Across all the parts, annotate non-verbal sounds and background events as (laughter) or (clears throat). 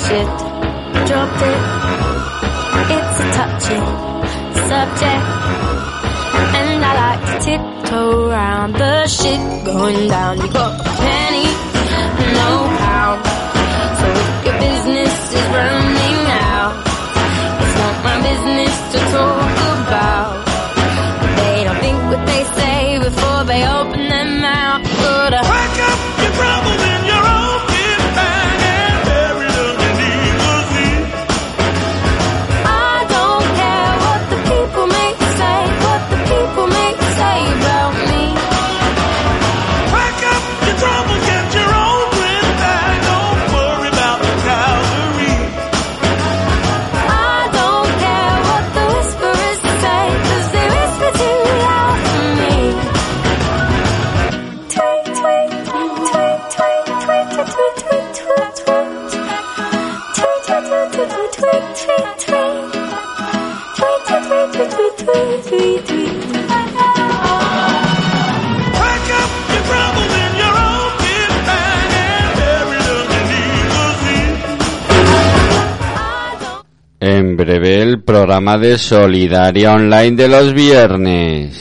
smash it, drop it. It's a touching subject, and I like to tiptoe around the shit going down. You got a penny, no pound, so if your business is run. programa de Solidaria Online de los viernes.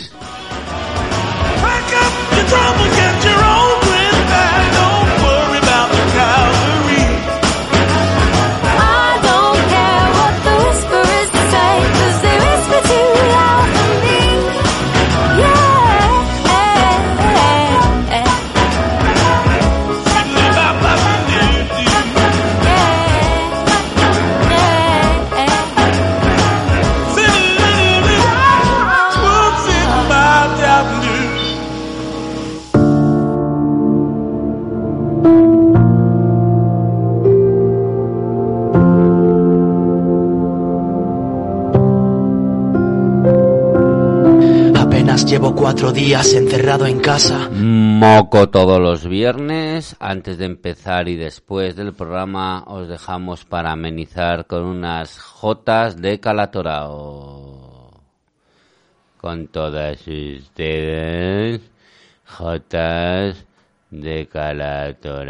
cuatro días encerrado en casa. Moco todos los viernes. Antes de empezar y después del programa os dejamos para amenizar con unas jotas de Calatorao. Con todas ustedes, jotas de Calatorao.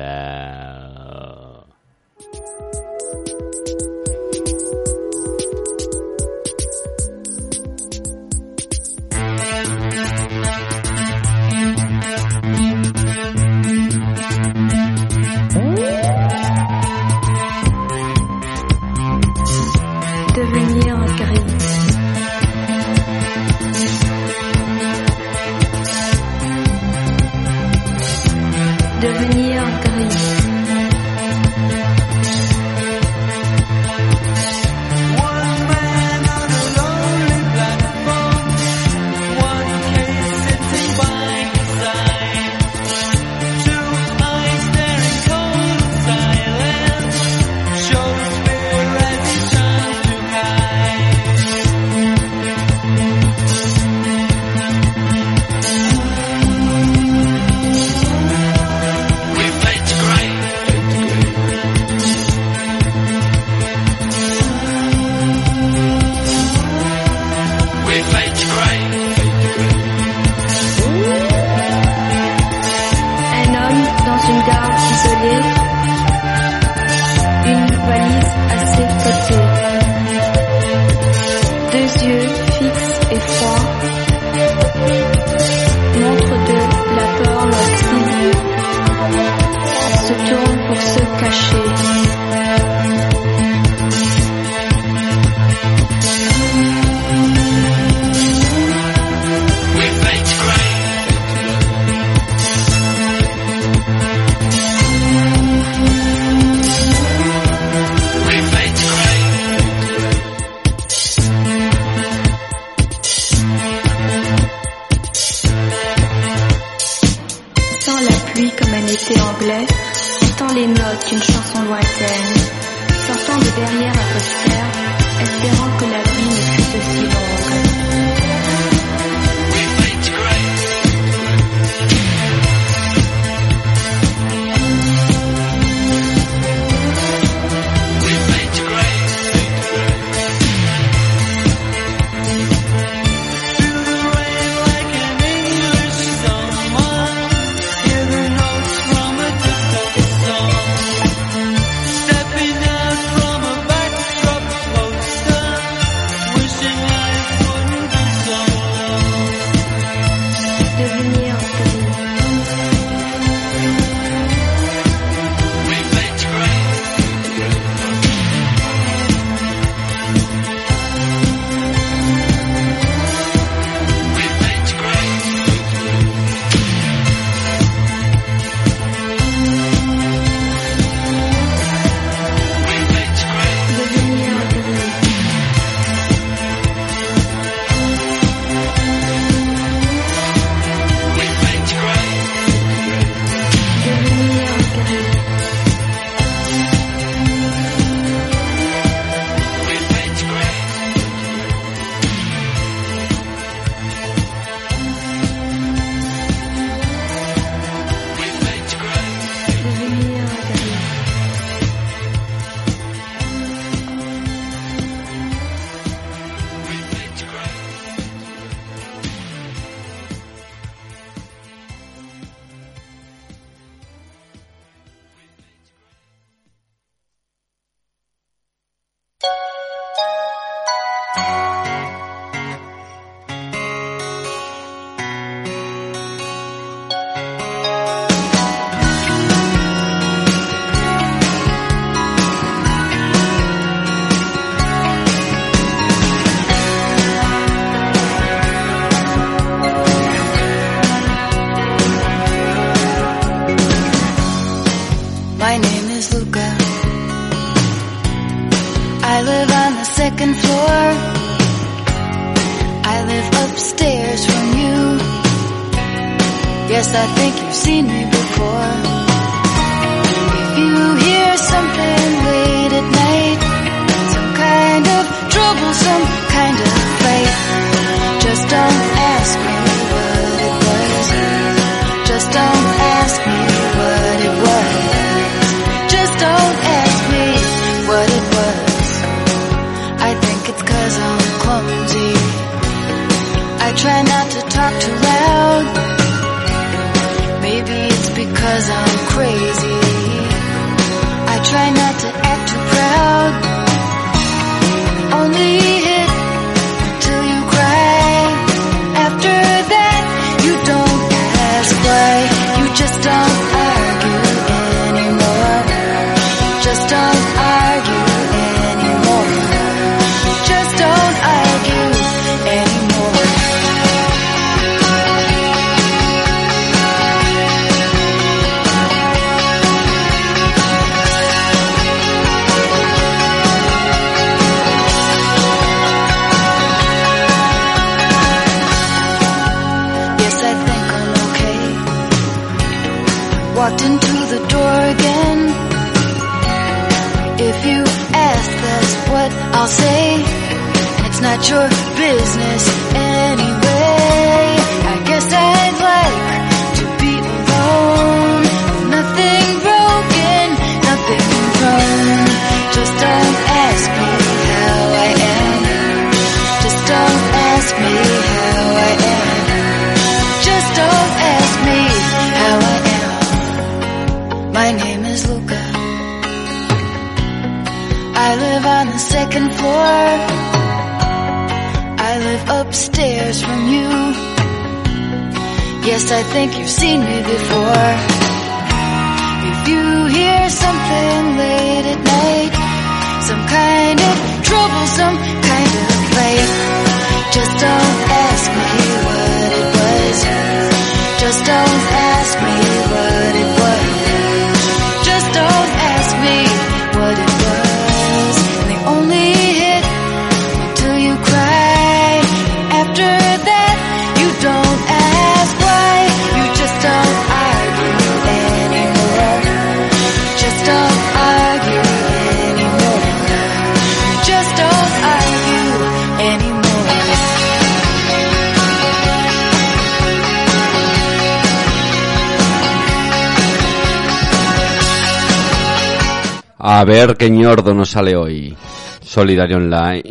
A ver qué ñordo nos sale hoy. Solidario Online.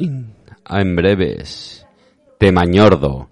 En breves. Tema ñordo.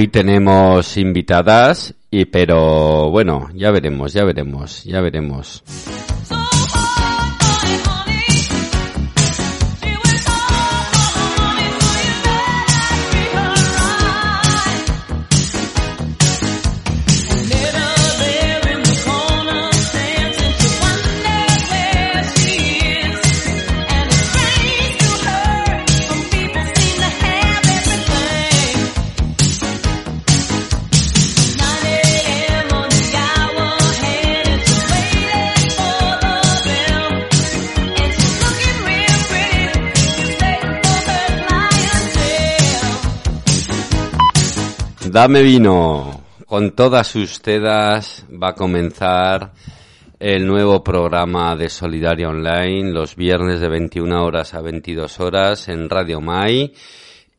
Hoy tenemos invitadas, y, pero bueno, ya veremos, ya veremos, ya veremos. dame vino. Con todas ustedes va a comenzar el nuevo programa de Solidaria Online los viernes de 21 horas a 22 horas en Radio Mai.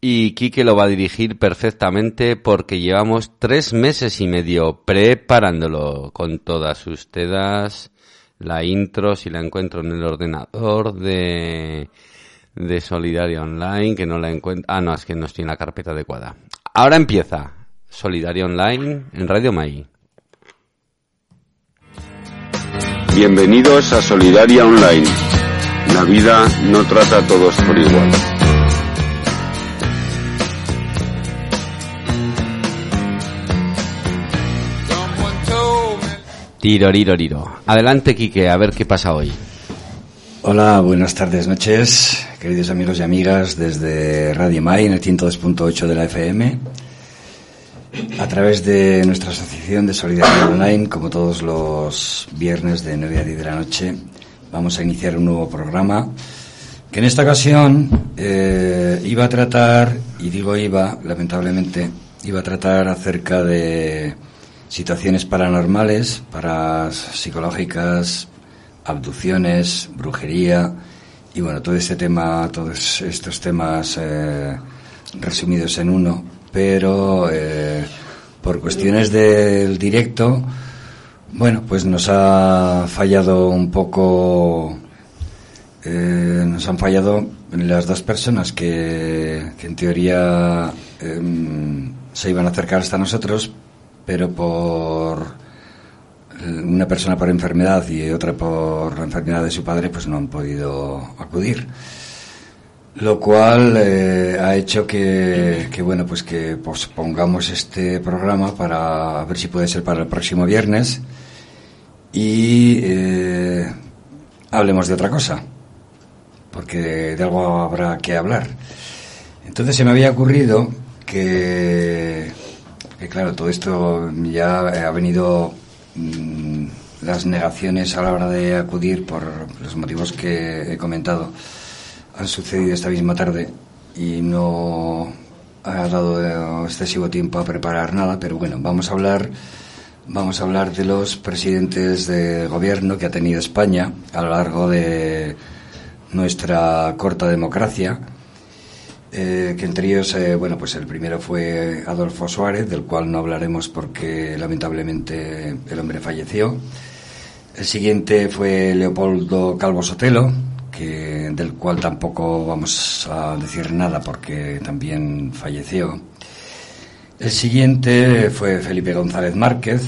Y Quique lo va a dirigir perfectamente porque llevamos tres meses y medio preparándolo con todas ustedes. La intro, si la encuentro en el ordenador de, de Solidaria Online, que no la encuentro. Ah, no, es que no estoy en la carpeta adecuada. Ahora empieza. Solidaria Online en Radio Mai. Bienvenidos a Solidaria Online. La vida no trata a todos por igual. Tiroriroriro. Adelante, Quique, a ver qué pasa hoy. Hola, buenas tardes, noches, queridos amigos y amigas desde Radio Mai en el 102.8 de la FM. A través de nuestra asociación de Solidaridad Online, como todos los viernes de 9 a 10 de la noche, vamos a iniciar un nuevo programa que en esta ocasión eh, iba a tratar, y digo iba, lamentablemente, iba a tratar acerca de situaciones paranormales, para psicológicas, abducciones, brujería y bueno, todo este tema, todos estos temas eh, resumidos en uno, pero eh, por cuestiones del directo, bueno, pues nos ha fallado un poco, eh, nos han fallado las dos personas que, en teoría em, se iban a acercar hasta nosotros, pero por una persona por enfermedad y otra por la enfermedad de su padre, pues no han podido acudir. Lo cual eh, ha hecho que, que, bueno, pues que pospongamos este programa para ver si puede ser para el próximo viernes y eh, hablemos de otra cosa, porque de algo habrá que hablar. Entonces se me había ocurrido que, que claro, todo esto ya ha venido mm, las negaciones a la hora de acudir por los motivos que he comentado han sucedido esta misma tarde y no ha dado excesivo tiempo a preparar nada, pero bueno, vamos a hablar vamos a hablar de los presidentes de gobierno que ha tenido España a lo largo de nuestra corta democracia. Eh, que entre ellos, eh, bueno, pues el primero fue Adolfo Suárez, del cual no hablaremos porque lamentablemente el hombre falleció. El siguiente fue Leopoldo Calvo Sotelo, que, del cual tampoco vamos a decir nada porque también falleció. El siguiente fue Felipe González Márquez,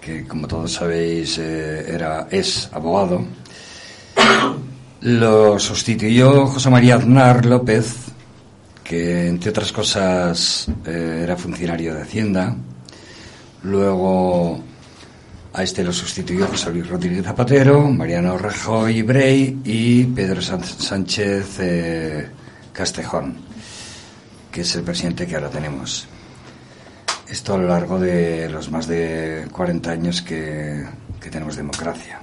que como todos sabéis eh, era, es abogado. Lo sustituyó José María Aznar López, que entre otras cosas eh, era funcionario de Hacienda. Luego a este lo sustituyó José Luis Rodríguez Zapatero, Mariano Rajoy Brey y Pedro Sánchez eh, Castejón, que es el presidente que ahora tenemos. Esto a lo largo de los más de 40 años que, que tenemos democracia.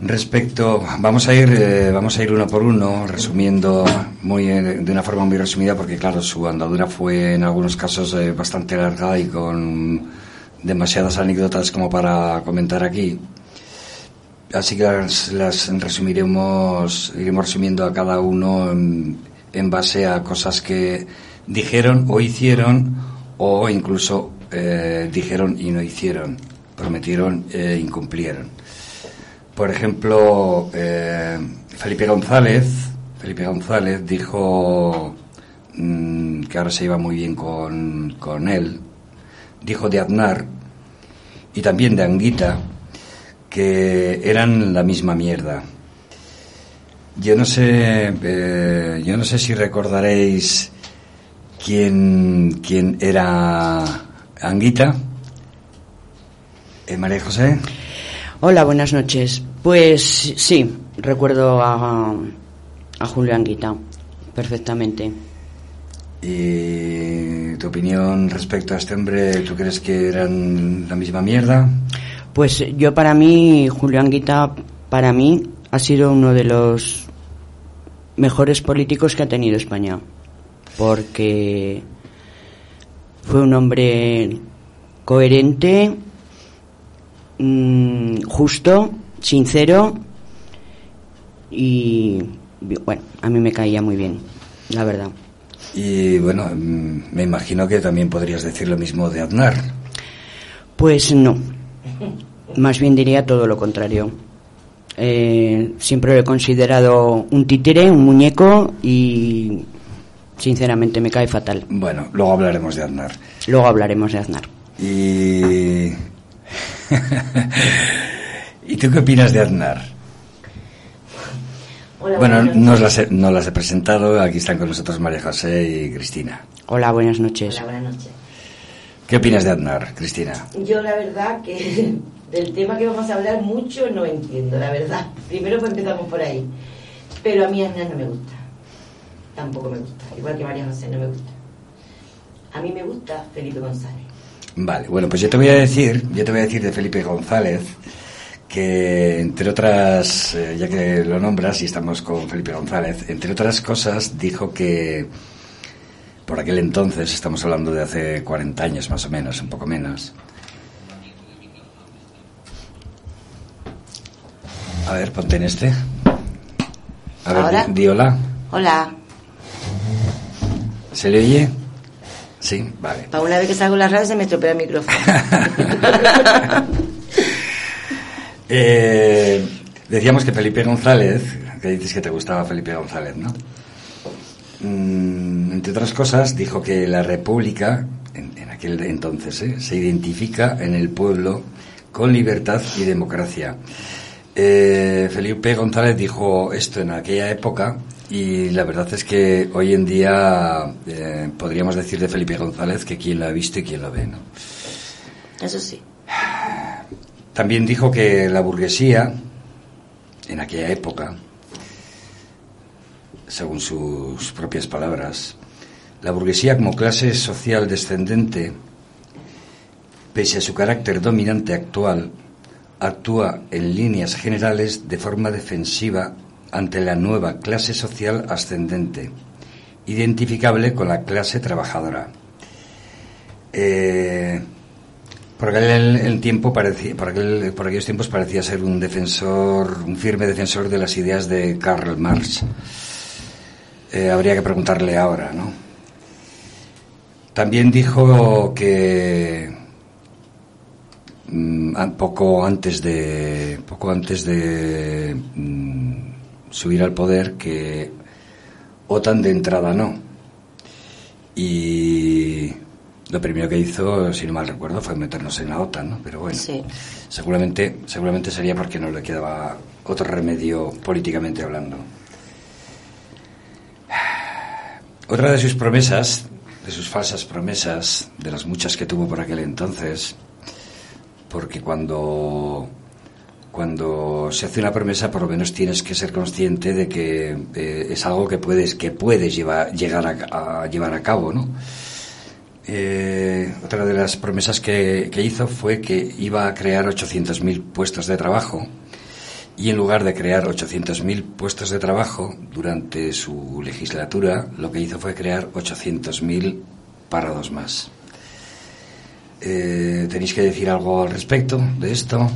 Respecto, vamos a ir, eh, vamos a ir uno por uno, resumiendo muy eh, de una forma muy resumida, porque claro, su andadura fue en algunos casos bastante larga y con demasiadas anécdotas como para comentar aquí. Así que las, las resumiremos, iremos resumiendo a cada uno en, base a cosas que dijeron o hicieron o incluso eh, dijeron y no hicieron, prometieron e incumplieron. Por ejemplo, eh, Felipe González, Felipe González dijo mmm, que ahora se iba muy bien con, con él, dijo de Aznar y también de Anguita que eran la misma mierda. Yo no sé, eh, yo no sé si recordaréis quién, quién era Anguita. ¿Eh, María José? Hola, buenas noches. Pues sí, recuerdo a, a Julio Anguita perfectamente. ¿Y tu opinión respecto a este hombre? ¿Tú crees que eran la misma mierda? Pues yo para mí, Julio Anguita, para mí ha sido uno de los mejores políticos que ha tenido España. Porque fue un hombre coherente, mmm, justo, sincero y bueno, a mí me caía muy bien. la verdad. Y bueno, mm, me imagino que también podrías decir lo mismo de Aznar. Pues no. Más bien diría todo lo contrario. Eh, siempre lo he considerado un títere, un muñeco y sinceramente me cae fatal. Bueno, luego hablaremos de Aznar. Luego hablaremos de Aznar. Y... (laughs) ¿Y tú qué opinas de Aznar? Hola, Bueno, buenas no noches. las, he, no las he presentado. Aquí están con nosotros María José y Cristina. Hola, buenas noches. Hola, buenas noches. ¿Qué opinas de Aznar, Cristina? Yo la verdad que (laughs) del tema que vamos a hablar mucho no entiendo, la verdad. Primero pues empezamos por ahí. Pero a mí Aznar no me gusta. Tampoco me gusta. Igual que María José no me gusta. A mí me gusta Felipe González. Vale, bueno, pues yo te voy a decir, yo te voy a decir de Felipe González que entre otras, eh, ya que lo nombras y estamos con Felipe González, entre otras cosas dijo que por aquel entonces, estamos hablando de hace 40 años más o menos, un poco menos. A ver, ponte en este. A ver, ¿Ahora? di, di hola. Hola. ¿Se le oye? Sí, vale. Para una vez que salgo en la radio se me estropea el micrófono. (laughs) Eh, decíamos que Felipe González, que dices que te gustaba Felipe González, ¿no? Mm, entre otras cosas, dijo que la República, en, en aquel entonces, ¿eh? se identifica en el pueblo con libertad y democracia. Eh, Felipe González dijo esto en aquella época y la verdad es que hoy en día eh, podríamos decir de Felipe González que quien lo ha visto y quien lo ve, ¿no? Eso sí. (sighs) También dijo que la burguesía, en aquella época, según sus propias palabras, la burguesía como clase social descendente, pese a su carácter dominante actual, actúa en líneas generales de forma defensiva ante la nueva clase social ascendente, identificable con la clase trabajadora. Eh, por aquel el tiempo parecía, por, aquel- por aquellos tiempos parecía ser un defensor, un firme defensor de las ideas de Karl Marx. Eh, habría que preguntarle ahora, ¿no? También dijo que mm, poco antes de poco antes de mm, subir al poder que OTAN de entrada no. Y lo primero que hizo, si no mal recuerdo, fue meternos en la OTAN, ¿no? Pero bueno, Sí. seguramente, seguramente sería porque no le quedaba otro remedio políticamente hablando. Otra de sus promesas, de sus falsas promesas, de las muchas que tuvo por aquel entonces, porque cuando cuando se hace una promesa por lo menos tienes que ser consciente de que eh, es algo que puedes que puedes llevar, llegar a, a llevar a cabo, ¿no? Eh, otra de las promesas que, hizo fue que iba a crear 800.000 puestos de trabajo y en lugar de crear 800.000 puestos de trabajo durante su legislatura, lo que hizo fue crear 800.000 parados más. Eh, ¿Tenéis que decir algo al respecto de esto?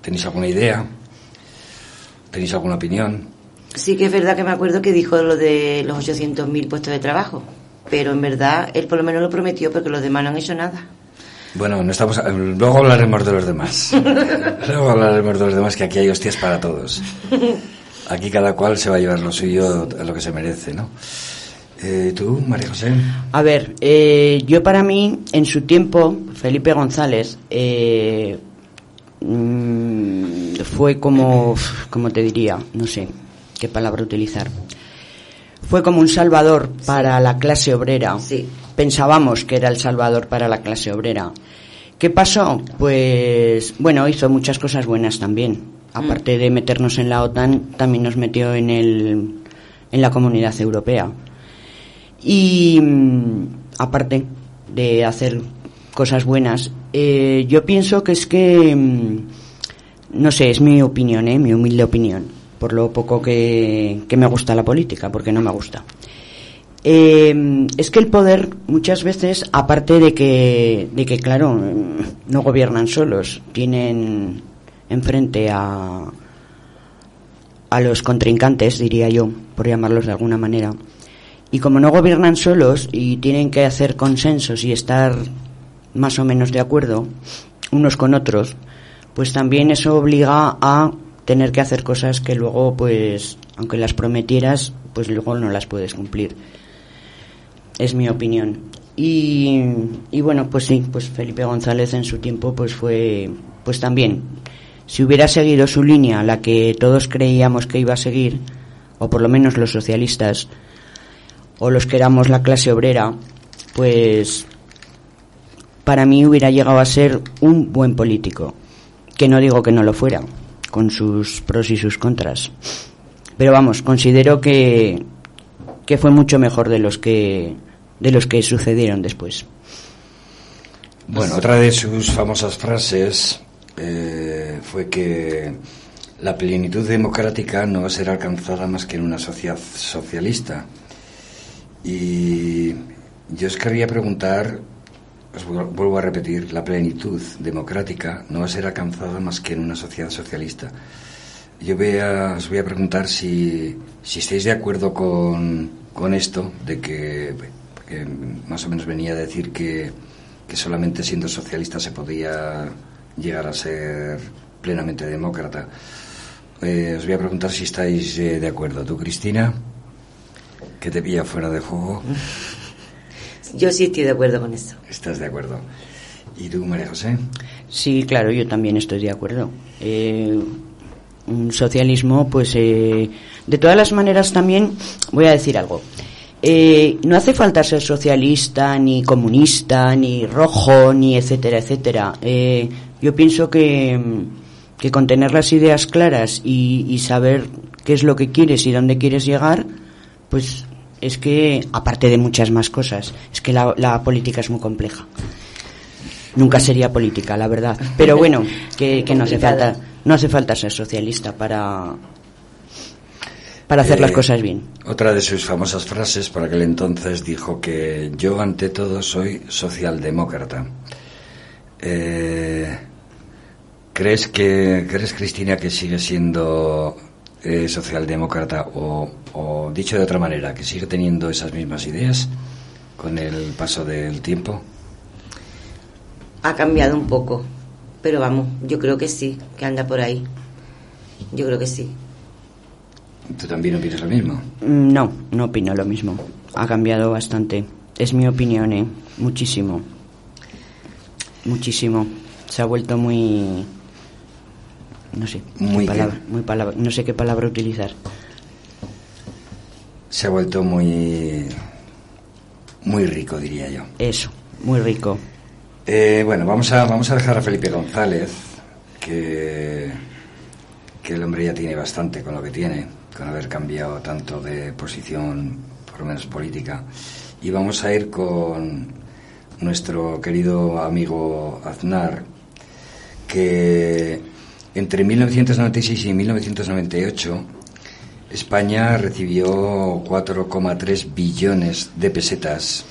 ¿Tenéis alguna idea? ¿Tenéis alguna opinión? Sí que es verdad que me acuerdo que dijo lo de los 800.000 puestos de trabajo. Pero en verdad él por lo menos lo prometió porque los demás no han hecho nada. Bueno, no estamos. Luego hablaremos de los demás. (laughs) Luego hablaremos de los demás, que aquí hay hostias para todos. Aquí cada cual se va a llevar lo suyo, lo que se merece, ¿no? Eh, ¿Tú, María José? A ver, eh, yo para mí, en su tiempo, Felipe González eh, mm, fue como, como te diría, no sé qué palabra utilizar. Fue como un salvador para la clase obrera. Sí. Pensábamos que era el salvador para la clase obrera. ¿Qué pasó? Pues, bueno, hizo muchas cosas buenas también. Aparte de meternos en la OTAN, también nos metió en, el, en la comunidad europea. Y mm, aparte de hacer cosas buenas, eh, yo pienso que es que, mm, no sé, es mi opinión, ¿eh? mi humilde opinión, por lo poco que, me gusta la política, porque no me gusta. Eh, es que el poder muchas veces, aparte de que, de que claro, no gobiernan solos, tienen enfrente a, a los contrincantes, diría yo, por llamarlos de alguna manera. Y como no gobiernan solos y tienen que hacer consensos y estar más o menos de acuerdo unos con otros, pues también eso obliga a tener que hacer cosas que luego, pues, aunque las prometieras, pues luego no las puedes cumplir. Es mi opinión. Y, y bueno, pues sí, pues Felipe González en su tiempo, pues fue, pues también, si hubiera seguido su línea, la que todos creíamos que iba a seguir, o por lo menos los socialistas, o los que éramos la clase obrera, pues para mí hubiera llegado a ser un buen político. Que no digo que no lo fuera, con sus pros y sus contras. Pero vamos, considero que, que fue mucho mejor de los que de los que sucedieron después. Bueno, otra de sus famosas frases eh, fue que la plenitud democrática no va a ser alcanzada más que en una sociedad socialista. Y yo os querría preguntar, os vu- vuelvo a repetir, la plenitud democrática no va a ser alcanzada más que en una sociedad socialista. Yo voy a- os voy a preguntar si, si estáis de acuerdo con, con esto, de que, que más o menos venía a decir que, que solamente siendo socialista se podía llegar a ser plenamente demócrata. Eh, os voy a preguntar si estáis eh, de acuerdo. ¿Tú, Cristina? Que te pilla fuera de juego. (laughs) Yo sí estoy de acuerdo con eso. ¿Estás de acuerdo? ¿Y tú, María José? Sí, claro, yo también estoy de acuerdo. Eh, un socialismo, pues, eh, de todas las maneras también voy a decir algo. Eh, no hace falta ser socialista, ni comunista, ni rojo, ni etcétera, etcétera. Eh, yo pienso que, que con tener las ideas claras y, y saber qué es lo que quieres y dónde quieres llegar, pues es que, aparte de muchas más cosas, es que la, la política es muy compleja. Nunca sería política, la verdad. Pero bueno, (laughs) que, que no hace Complicada. falta, no hace falta ser socialista para, para hacer las Eh, cosas bien. Otra de sus famosas frases por aquel entonces dijo que yo ante todo soy socialdemócrata. Eh, ¿Crees que crees Cristina que sigue siendo eh, socialdemócrata o, o dicho de otra manera que sigue teniendo esas mismas ideas con el paso del tiempo? Ha cambiado un poco, pero vamos, yo creo que sí, que anda por ahí. Yo creo que sí. ¿Tú también opinas lo mismo? Mm, No, no opino lo mismo. Ha cambiado bastante. Es mi opinión, ¿eh? Muchísimo. Muchísimo. Se ha vuelto muy... No sé. Muy qué? palabra, muy palabra, no sé qué palabra utilizar. Se ha vuelto muy muy rico, diría yo. Eso, muy rico. Eh, bueno, vamos a, vamos a dejar a Felipe González, que, que el hombre ya tiene bastante con lo que tiene, con haber cambiado tanto de posición, por lo menos política. Y vamos a ir con nuestro querido amigo Aznar, que entre 1996 y 1998 España recibió 4,3 billones de pesetas,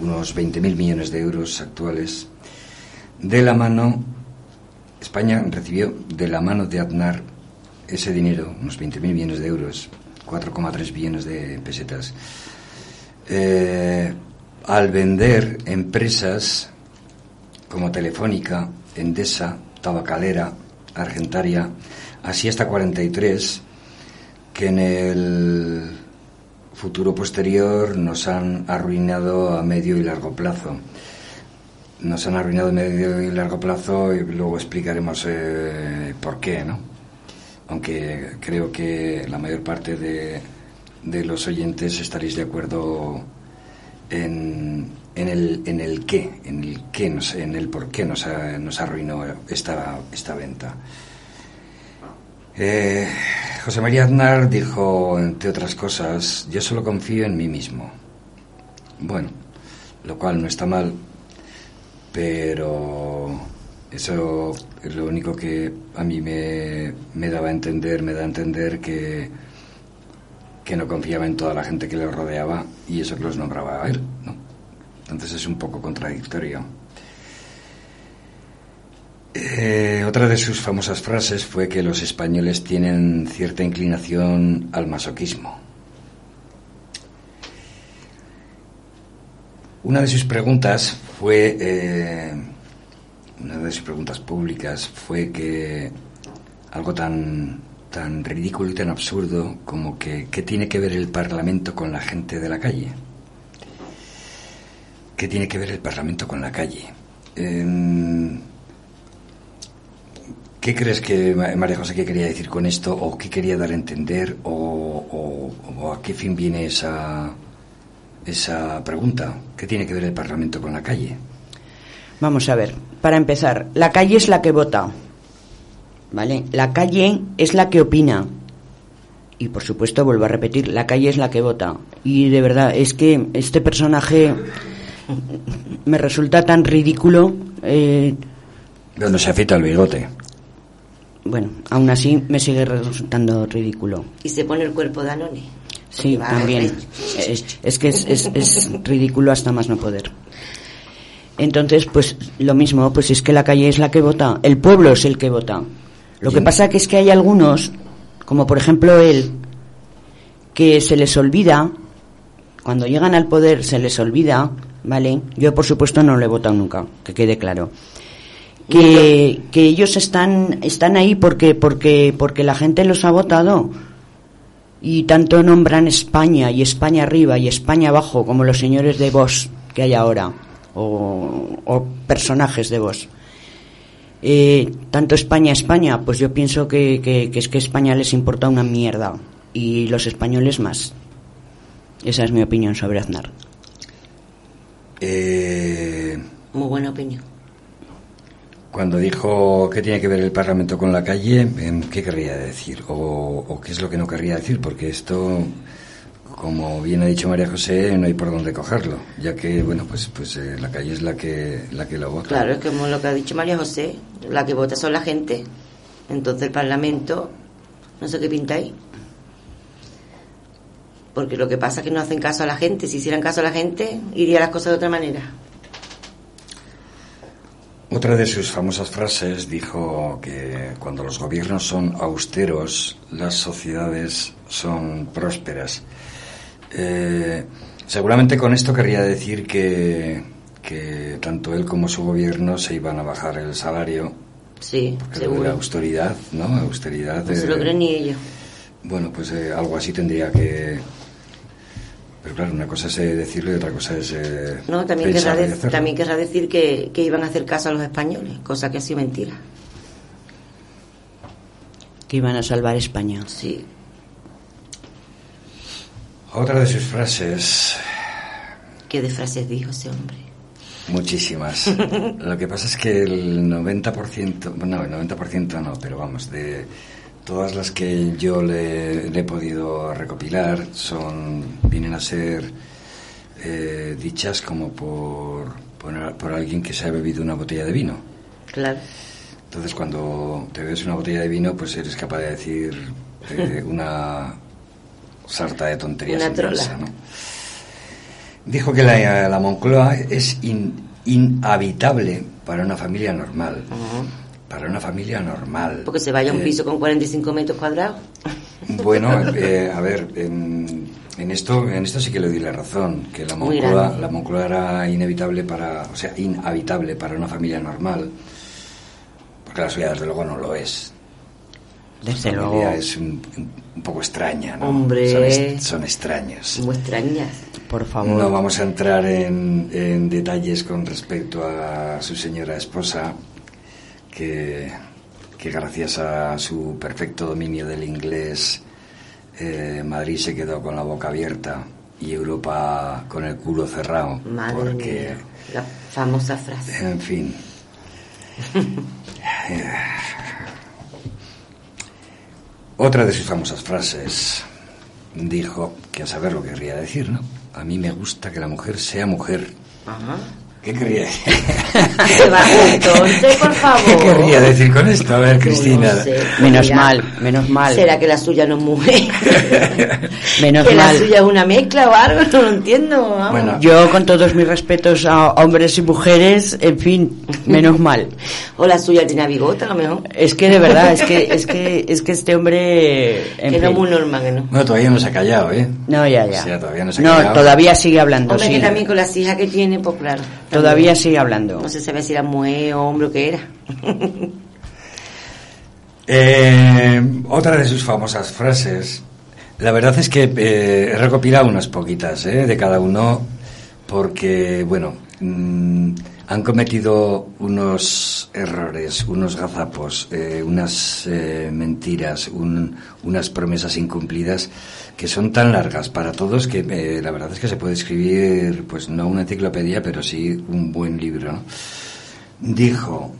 unos 20.000 millones de euros actuales, de la mano, España recibió de la mano de Aznar ese dinero, unos 20.000 millones de euros, 4,3 billones de pesetas, eh, al vender empresas como Telefónica, Endesa, Tabacalera, Argentaria, así hasta 43, que en el futuro posterior nos han arruinado a medio y largo plazo. Nos han arruinado a medio y largo plazo y luego explicaremos eh, por qué, ¿no? Aunque creo que la mayor parte de, de los oyentes estaréis de acuerdo en, en, el, en el qué, en el qué, nos- en el por qué nos, nos arruinó esta, esta venta. Eh, José María Aznar dijo, entre otras cosas, yo solo confío en mí mismo. Bueno, lo cual no está mal, pero eso es lo único que a mí me, daba a entender, me da a entender que, que no confiaba en toda la gente que le rodeaba y eso que los nombraba a él, ¿no? Entonces es un poco contradictorio. Eh, otra de sus famosas frases fue que los españoles tienen cierta inclinación al masoquismo. Una de sus preguntas fue, eh, una de sus preguntas públicas fue que algo tan, tan ridículo y tan absurdo como que qué tiene que ver el Parlamento con la gente de la calle. ¿Qué tiene que ver el Parlamento con la calle? Em, ¿Qué crees que Ma- María José que quería decir con esto? ¿O qué quería dar a entender? ¿O, o- o a qué fin viene esa, esa pregunta? ¿Qué tiene que ver el Parlamento con la calle? Vamos a ver, para empezar, la calle es la que vota, ¿vale? La calle es la que opina. Y por supuesto, vuelvo a repetir, la calle es la que vota. Y de verdad, es que este personaje me resulta tan ridículo. eh, Cuando se afeita el bigote. Bueno, aún así me sigue resultando ridículo. Y se pone el cuerpo de Anone. Sí, también. Es, es que es, es- es ridículo hasta más no poder. Entonces, pues lo mismo, pues es que la calle es la que vota, el pueblo es el que vota. Lo que pasa que es que hay algunos, como por ejemplo él, que se les olvida, cuando llegan al poder se les olvida, ¿vale? Yo por supuesto no lo he votado nunca, que quede claro. Que, que ellos están, están ahí porque, porque, porque la gente los ha votado y tanto nombran España y España arriba y España abajo como los señores de Vox que hay ahora o, o personajes de Vox. Eh, tanto España España, pues yo pienso que, que- que es que España les importa una mierda y los españoles más. Esa es mi opinión sobre Aznar. Eh, Muy buena opinión. Cuando dijo que tiene que ver el Parlamento con la calle, em, ¿qué querría decir? O, o qué es lo que no querría decir? Porque esto, como bien ha dicho María José, no hay por dónde cogerlo, ya que, bueno, pues, pues eh, la calle es la que, la que lo vota. Claro, es como lo que ha dicho María José, la que vota son la gente. Entonces el Parlamento, no sé qué pinta ahí. Porque lo que pasa es que no hacen caso a la gente. Si hicieran caso a la gente, irían las cosas de otra manera. Otra de sus famosas frases dijo que cuando los gobiernos son austeros, las sociedades son prósperas. Eh, seguramente con esto querría decir que, que tanto él como su gobierno se iban a bajar el salario. Sí, de la seguro. austeridad, ¿no? Austeridad. No se lo creen ni ellos. Bueno, pues eh, algo así tendría que. Pero claro, una cosa es eh, decirlo y otra cosa es. eh, No, también querrá, de- también querrá decir que, que iban a hacer caso a los españoles, cosa que ha sido mentira. Que iban a salvar España. Sí. Otra de sus frases ¿Qué de frases dijo ese hombre? Muchísimas. (laughs) Lo que pasa es que el 90%, bueno, el 90% no, pero vamos, de todas las que yo le, le he podido recopilar son, vienen a ser eh, dichas como por, por, por alguien que se ha bebido una botella de vino. Claro. Entonces cuando te bebes una botella de vino, pues eres capaz de decir eh, una sarta de tonterías. Una trola. inmensa, ¿no? Dijo que la, la Moncloa es in- inhabitable para una familia normal. Para una familia normal. Porque se vaya a un Eh, piso con 45 metros cuadrados. (laughs) Bueno, (laughs) eh, a ver, en, en esto en esto sí que le doy la razón, que la Moncloa, la Moncloa era inevitable para, o sea, inhabitable para una familia normal, porque la suya desde luego no lo es. Desde la luego. es un, un poco extraña, ¿no? Hombre. Son, est- son extraños. Muy extrañas. Por favor. No vamos a entrar en, en detalles con respecto a su señora esposa, que, que gracias a su perfecto dominio del inglés, eh, Madrid se quedó con la boca abierta y Europa con el culo cerrado. Madre porque, mía. La famosa frase. en fin. (laughs) Eh, Otra de sus famosas frases dijo que a saber lo que querría decir, ¿no? A mí me gusta que la mujer sea mujer. Ajá. ¿Qué querría decir? Se (laughs) va entonces, por favor. ¿Qué querría decir con esto? A ver, Cristina. No sé. Menos Mira, mal, menos mal. ¿Será que la suya no es mujer? (laughs) Menos que la mal. suya es una mezcla o algo, no lo entiendo. vamos. Bueno. Yo, con todos mis respetos a hombres y mujeres, en fin, menos mal. (laughs) O la suya tiene bigota, a lo mejor. Es que de verdad, es que, es que, es que este hombre. en que no es muy normal, que no. Bueno, todavía no se ha callado, ¿eh? No, ya, ya. O sea, todavía no se ha callado. todavía sigue hablando, Hombre, sí. que también con las hijas que tiene, pues claro. Todavía sigue hablando. No se sabe si era mujer o hombre o qué era. (laughs) Eh, otra de sus famosas frases. La verdad es que eh, he recopilado unas poquitas eh, de cada uno porque, bueno, mm, han cometido unos errores, unos gazapos, eh, unas eh, mentiras, un- unas promesas incumplidas que son tan largas para todos que eh, la verdad es que se puede escribir, pues no una enciclopedia, pero sí un buen libro. Dijo,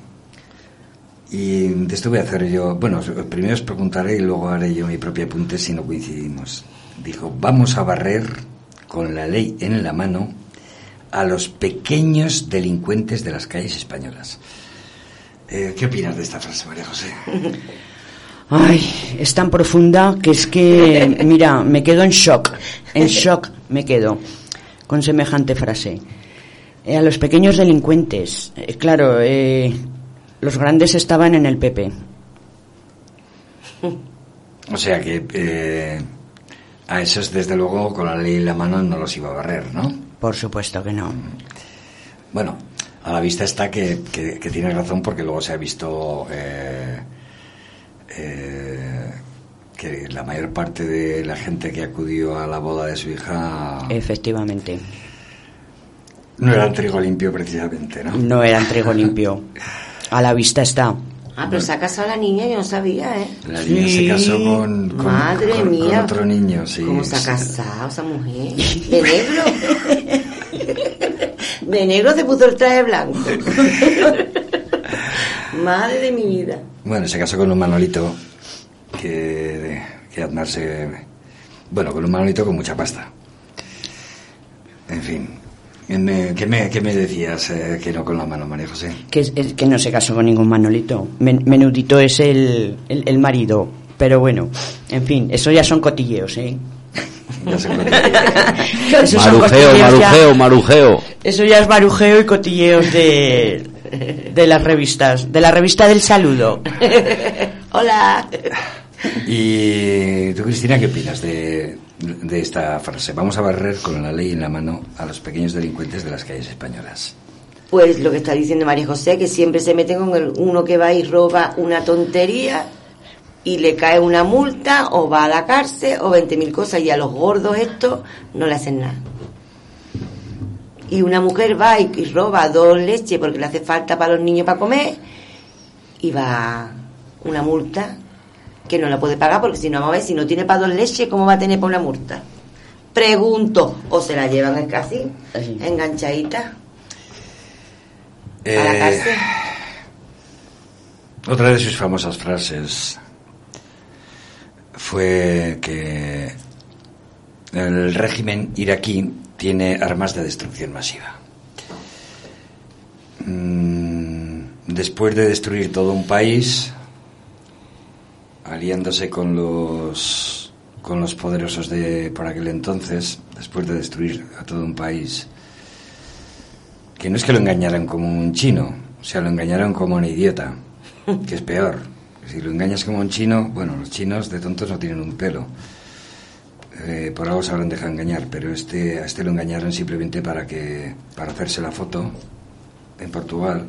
y de esto voy a hacer yo, bueno, primero os preguntaré y luego haré yo mi propio apunte si no coincidimos. Dijo, vamos a barrer con la ley en la mano a los pequeños delincuentes de las calles españolas. Eh, ¿Qué opinas de esta frase, María José? (laughs) Ay, es tan profunda que es que, mira, me quedo en shock. En shock me quedo con semejante frase. Eh, a los pequeños delincuentes, eh, claro, los grandes estaban en el PP. O sea que a esos, desde luego, con la ley en la mano no los iba a barrer, ¿no? Por supuesto que no. Bueno, a la vista está que, que, que tiene razón porque luego se ha visto eh, eh, que la mayor parte de la gente que acudió a la boda de su hija Efectivamente. no era trigo limpio precisamente, ¿no? No eran trigo limpio. A la vista está. Ah, pero se ha casado la niña, yo no sabía, ¿eh? La niña se casó con, con- Madre con- con mía. otro niño, sí. ¿Cómo se ha casado esa mujer? (laughs) ¿De negro? (laughs) De negro se puso el traje blanco. (laughs) Madre de mi vida. Bueno, se casó con un Manolito que, que Aznar se... Bueno, con un Manolito con mucha pasta. En fin. ¿Qué me, qué me, qué me decías eh, que no con la mano, María José? Que, es- que no se casó con ningún Manolito. Men- menudito es el, el, el marido. Pero bueno, en fin, eso ya son cotilleos, ¿eh? (laughs) Ya (laughs) son Marujeo, cotilleos ya- marujeo, marujeo. Eso ya es marujeo y cotilleos de, de las revistas. De la revista del saludo. (laughs) Hola. ¿Y tú, Cristina, qué opinas de, de esta frase? Vamos a barrer con la ley en la mano a los pequeños delincuentes de las calles españolas. Pues lo que está diciendo María José, que siempre se mete con el, uno que va y roba una tontería y le cae una multa o va a la cárcel o 20.000 cosas y a los gordos estos no le hacen nada. Y una mujer va y roba dos leches porque le hace falta para los niños para comer y va una multa que no la puede pagar porque si no, vamos a ver, si no tiene para dos leches, ¿cómo va a tener para una multa? Pregunto, o se la llevan casi Así. enganchadita a la Eh, cárcel. Otra de sus famosas frases fue que el régimen iraquí tiene armas de destrucción masiva. Mm, Después de destruir todo un país, aliándose con los con los poderosos de por aquel entonces, después de destruir a todo un país, que no es que lo engañaran como un chino, o sea, lo engañaron como un idiota, (laughs) que es peor. Si lo engañas como un chino, bueno, los chinos de tontos no tienen un pelo. Eh, por algo se habrán dejado engañar, pero este, a este lo engañaron simplemente para que para hacerse la foto en Portugal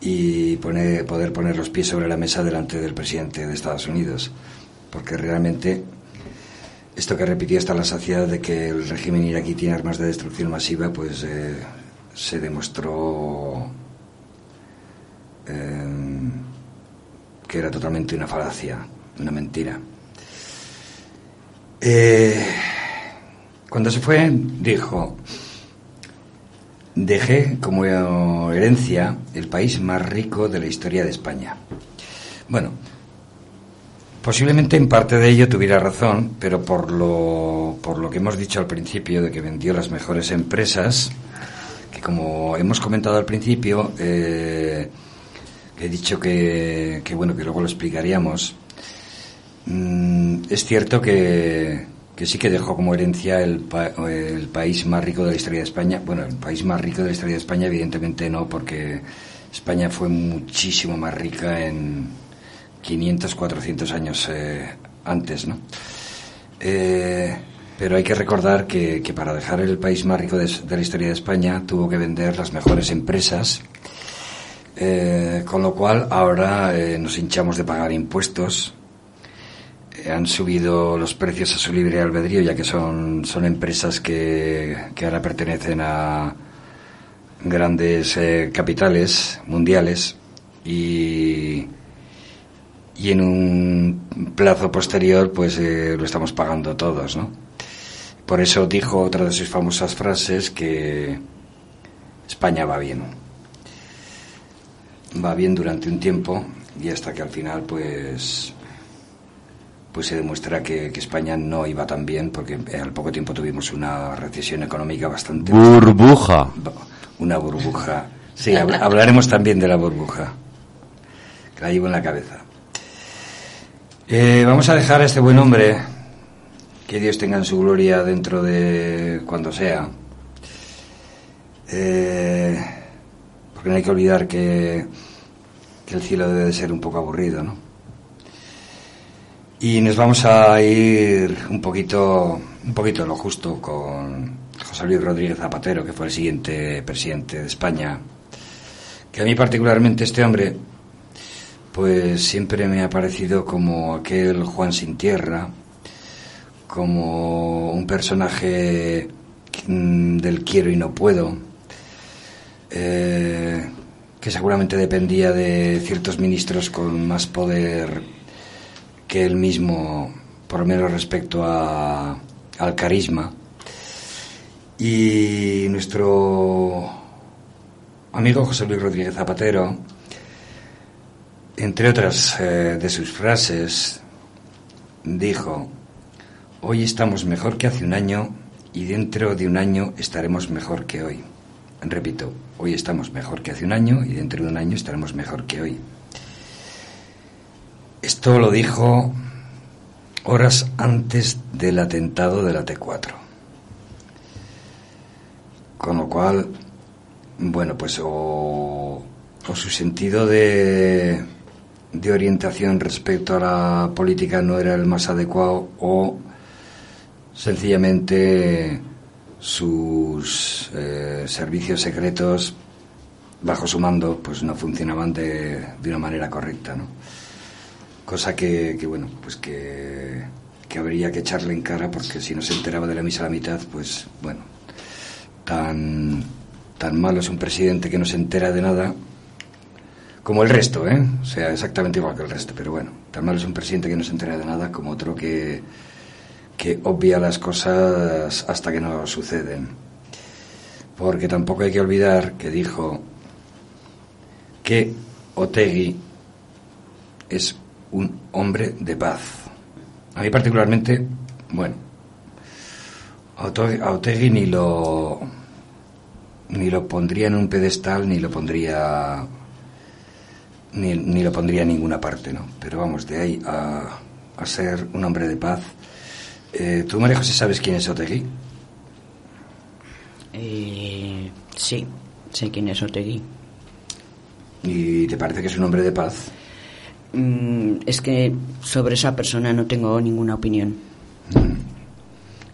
y poner, poder poner los pies sobre la mesa delante del presidente de Estados Unidos. Porque realmente esto que repitió hasta la saciedad de que el régimen iraquí tiene armas de destrucción masiva, pues eh, se demostró eh, que era totalmente una falacia, una mentira. Eh, cuando se fue, dijo, dejé como herencia el país más rico de la historia de España. Bueno, posiblemente en parte de ello tuviera razón, pero por lo, por lo que hemos dicho al principio de que vendió las mejores empresas, que como hemos comentado al principio, eh, he dicho que, que, bueno, que luego lo explicaríamos. Mm, es cierto que, que sí que dejó como herencia el, pa- el país más rico de la historia de España. Bueno, el país más rico de la historia de España, evidentemente no, porque España fue muchísimo más rica en 500, 400 años eh, antes, ¿no? Eh, pero hay que recordar que, para dejar el país más rico de, de la historia de España tuvo que vender las mejores empresas, eh, con lo cual ahora eh, nos hinchamos de pagar impuestos. Han subido los precios a su libre albedrío, ya que son, son empresas que, que ahora pertenecen a grandes eh, capitales mundiales y, y en un plazo posterior pues eh, lo estamos pagando todos, ¿no? Por eso dijo otra de sus famosas frases que España va bien. Va bien durante un tiempo y hasta que al final pues pues se demuestra que, que España no iba tan bien porque al poco tiempo tuvimos una recesión económica bastante Burbuja. una burbuja. Sí, habl- hablaremos también de la burbuja. Que la llevo en la cabeza. Eh, vamos a dejar a este buen hombre, que Dios tenga en su gloria dentro de cuando sea. Eh, porque no hay que olvidar que, que el cielo debe de ser un poco aburrido, ¿no? Y nos vamos a ir un poquito, un poquito lo justo con José Luis Rodríguez Zapatero, que fue el siguiente presidente de España. Que a mí particularmente este hombre, pues siempre me ha parecido como aquel Juan sin tierra, como un personaje mm, del quiero y no puedo, eh, que seguramente dependía de ciertos ministros con más poder que él mismo, por lo menos respecto a, al carisma. Y nuestro amigo José Luis Rodríguez Zapatero, entre otras eh, de sus frases, dijo, hoy estamos mejor que hace un año y dentro de un año estaremos mejor que hoy. Repito, hoy estamos mejor que hace un año y dentro de un año estaremos mejor que hoy. Esto lo dijo horas antes del atentado de la T4. Con lo cual, bueno, pues o, su sentido de, de orientación respecto a la política no era el más adecuado o sencillamente sus eh, servicios secretos bajo su mando pues no funcionaban de, de una manera correcta, ¿no? Cosa que, bueno pues que, que habría que echarle en cara porque si no se enteraba de la misa a la mitad pues bueno tan tan malo es un presidente que no se entera de nada como el resto eh o sea exactamente igual que el resto pero bueno tan malo es un presidente que no se entera de nada como otro que que obvia las cosas hasta que no suceden. Porque tampoco hay que olvidar que dijo que Otegui es un hombre de paz. A mí particularmente, bueno, a Ote- a Otegui ni lo ni lo pondría en un pedestal ni lo pondría ni, ni lo pondría en ninguna parte, ¿no? Pero vamos, de ahí a, a ser un hombre de paz. Eh, ¿Tú, María José, sabes quién es Otegui? Eh, sí, sé quién es Otegui. ¿Y te parece que es un hombre de paz? Mm, es que sobre esa persona no tengo ninguna opinión.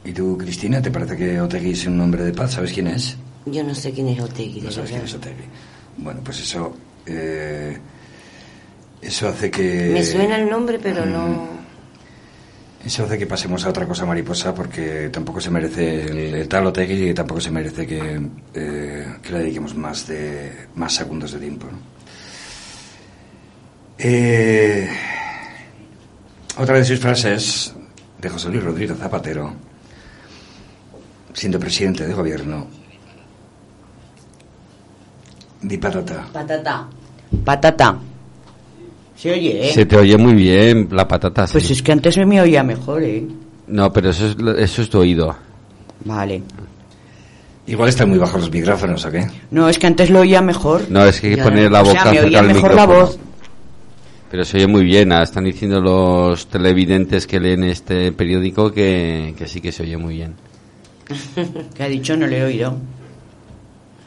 ¿Y tú, Cristina, te parece que Otegui es un hombre de paz? ¿Sabes quién es? Yo no sé quién es Otegui. de No sabes quién es Otegui. Bueno, pues eso. eh, eso hace que. Me suena el nombre, pero no. Mm. Eso hace que pasemos a otra cosa mariposa porque tampoco se merece el, el tal Otegui y tampoco se merece que, eh, que le dediquemos más de más segundos de tiempo. ¿no? Eh, otra de sus frases de José Luis Rodríguez Zapatero, siendo presidente de gobierno, di patata. Patata. Patata. ¿Se oye, eh? Se te oye muy bien la patata. sí. Pues es que antes me oía mejor, ¿eh? No, pero eso es, lo- eso es tu oído. Vale. Igual están muy bajos los micrófonos, ¿o qué? No, es que antes lo oía mejor. No, es que hay que poner la O sea, boca me oía del mejor la micrófono. voz. Pero se oye muy bien. ah, Están diciendo los televidentes que leen este periódico que, que sí que se oye muy bien. Que ha dicho, no le he oído.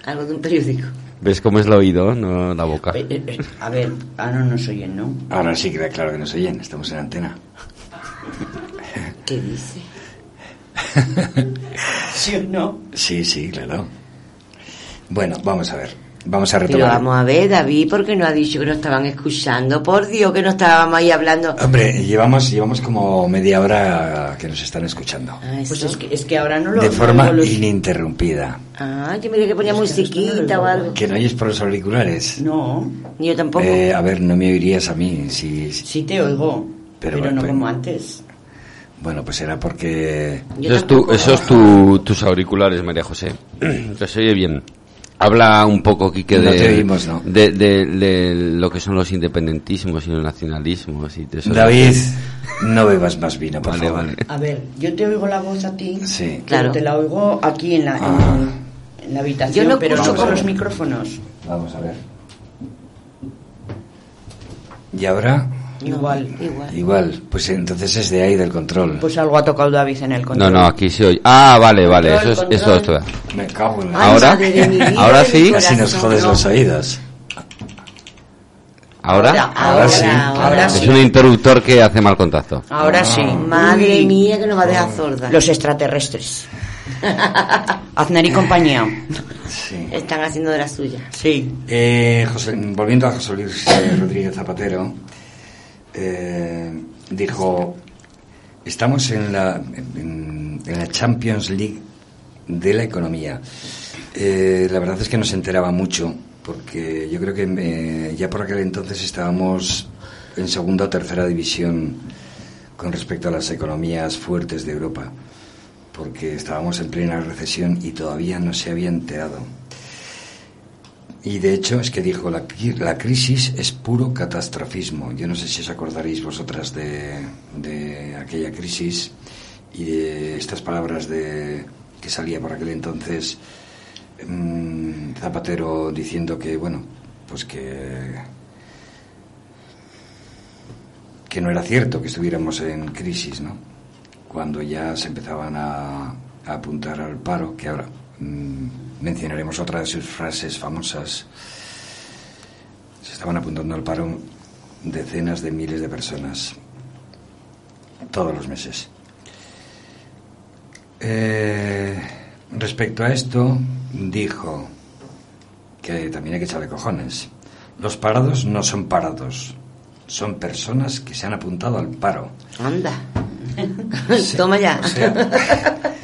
Algo de un periódico. ¿Ves cómo es el oído, no la boca? Eh, eh, eh, A ver, ahora no nos oyen, ¿no? Ahora sí queda claro que nos oyen, estamos en antena. ¿Qué dice? (laughs) ¿Sí o no? Sí, sí, claro. Bueno, vamos a ver. Vamos a Pero retomar. vamos a ver, David, ¿por qué no ha dicho que no estaban escuchando? Por Dios, que no estábamos ahí hablando. Hombre, llevamos, llevamos como media hora que nos están escuchando. Ah, Pues es que, es que ahora no lo De no forma oigo los- ininterrumpida. Ah, yo me que ponía Es que esto no lo musiquita o algo. ¿Que no oyes por los auriculares? No, Yo tampoco. Eh, a ver, no me oirías a mí. Si, si- sí te oigo, Pero pero, no pues- como antes. Bueno, pues era porque... Yo Eso es, tu, tampoco. eso es tu- tus auriculares, María José. (clears throat) Que se oye bien. Habla un poco, Quique, de, te oímos, ¿no? de, de- de lo que son los independentismos y los nacionalismos. Y. David, no bebas más vino, por Vale, favor. vale. A ver, yo te oigo la voz a ti, Sí. Claro. te la oigo aquí en la, en- Ah. en la habitación, Yo no pero no con los micrófonos. Vamos a ver. ¿Y ahora? No, igual. Igual. Igual. Pues entonces es de ahí, del control. Pues algo ha tocado David en el No, control. no, aquí se oye. Ah, vale, vale. Control, Eso es, eso. Me cago en la... Ay, ¿Ahora? madre de mi vida, ¿Ahora sí? Casi nos jodes no. los oídos. ¿Ahora? Ahora, Ahora sí, ahora ahora Es sí. un interruptor que hace mal contacto. Ahora sí. Madre Uy, mía, que nos va a dejar sorda. Los extraterrestres. (laughs) Aznar y compañía. Sí. Están haciendo de la suya. Sí. Eh, José- volviendo a José Luis eh, Rodríguez Zapatero, eh, dijo, estamos en la, en, la Champions League de la economía. Eh, la verdad es que no se enteraba mucho, porque yo creo que eh, ya por aquel entonces estábamos en segunda o tercera división con respecto a las economías fuertes de Europa, porque estábamos en plena recesión y todavía no se había enterado. Y de hecho es que dijo, la, la crisis es puro catastrofismo. Yo no sé si os acordaréis vosotras de, de aquella crisis y de estas palabras de que salía por aquel entonces mm, Zapatero diciendo que, bueno, pues que que no era cierto que estuviéramos en crisis, ¿no? Cuando ya se empezaban a, a apuntar al paro, que ahora mm, mencionaremos otra de sus frases famosas. Se estaban apuntando al paro decenas de miles de personas todos los meses. Eh, respecto a esto, dijo que también hay que echarle cojones. Los parados no son parados, son personas que se han apuntado al paro. Anda. Sí, (laughs) Toma ya. o sea,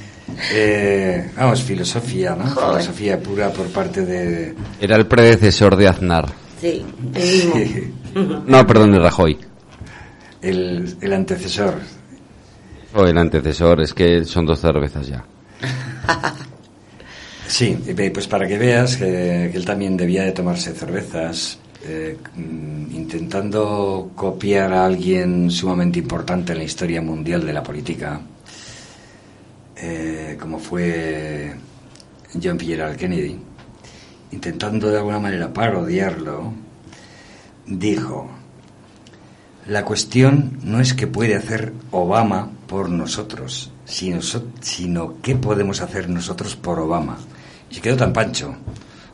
eh, vamos, filosofía, ¿no? Filosofía pura por parte de... Era el predecesor de Aznar. Sí. No, perdón, de Rajoy. el, el antecesor. O el antecesor, es que son dos cervezas ya. (laughs) Sí, pues para que veas que, que él también debía de tomarse cervezas, eh, mm, intentando copiar a alguien sumamente importante en la historia mundial de la política, eh, como fue John Fitzgerald Kennedy, intentando de alguna manera parodiarlo, dijo, la cuestión no es qué puede hacer Obama por nosotros, sino, sino qué podemos hacer nosotros por Obama. Y se quedó tan pancho.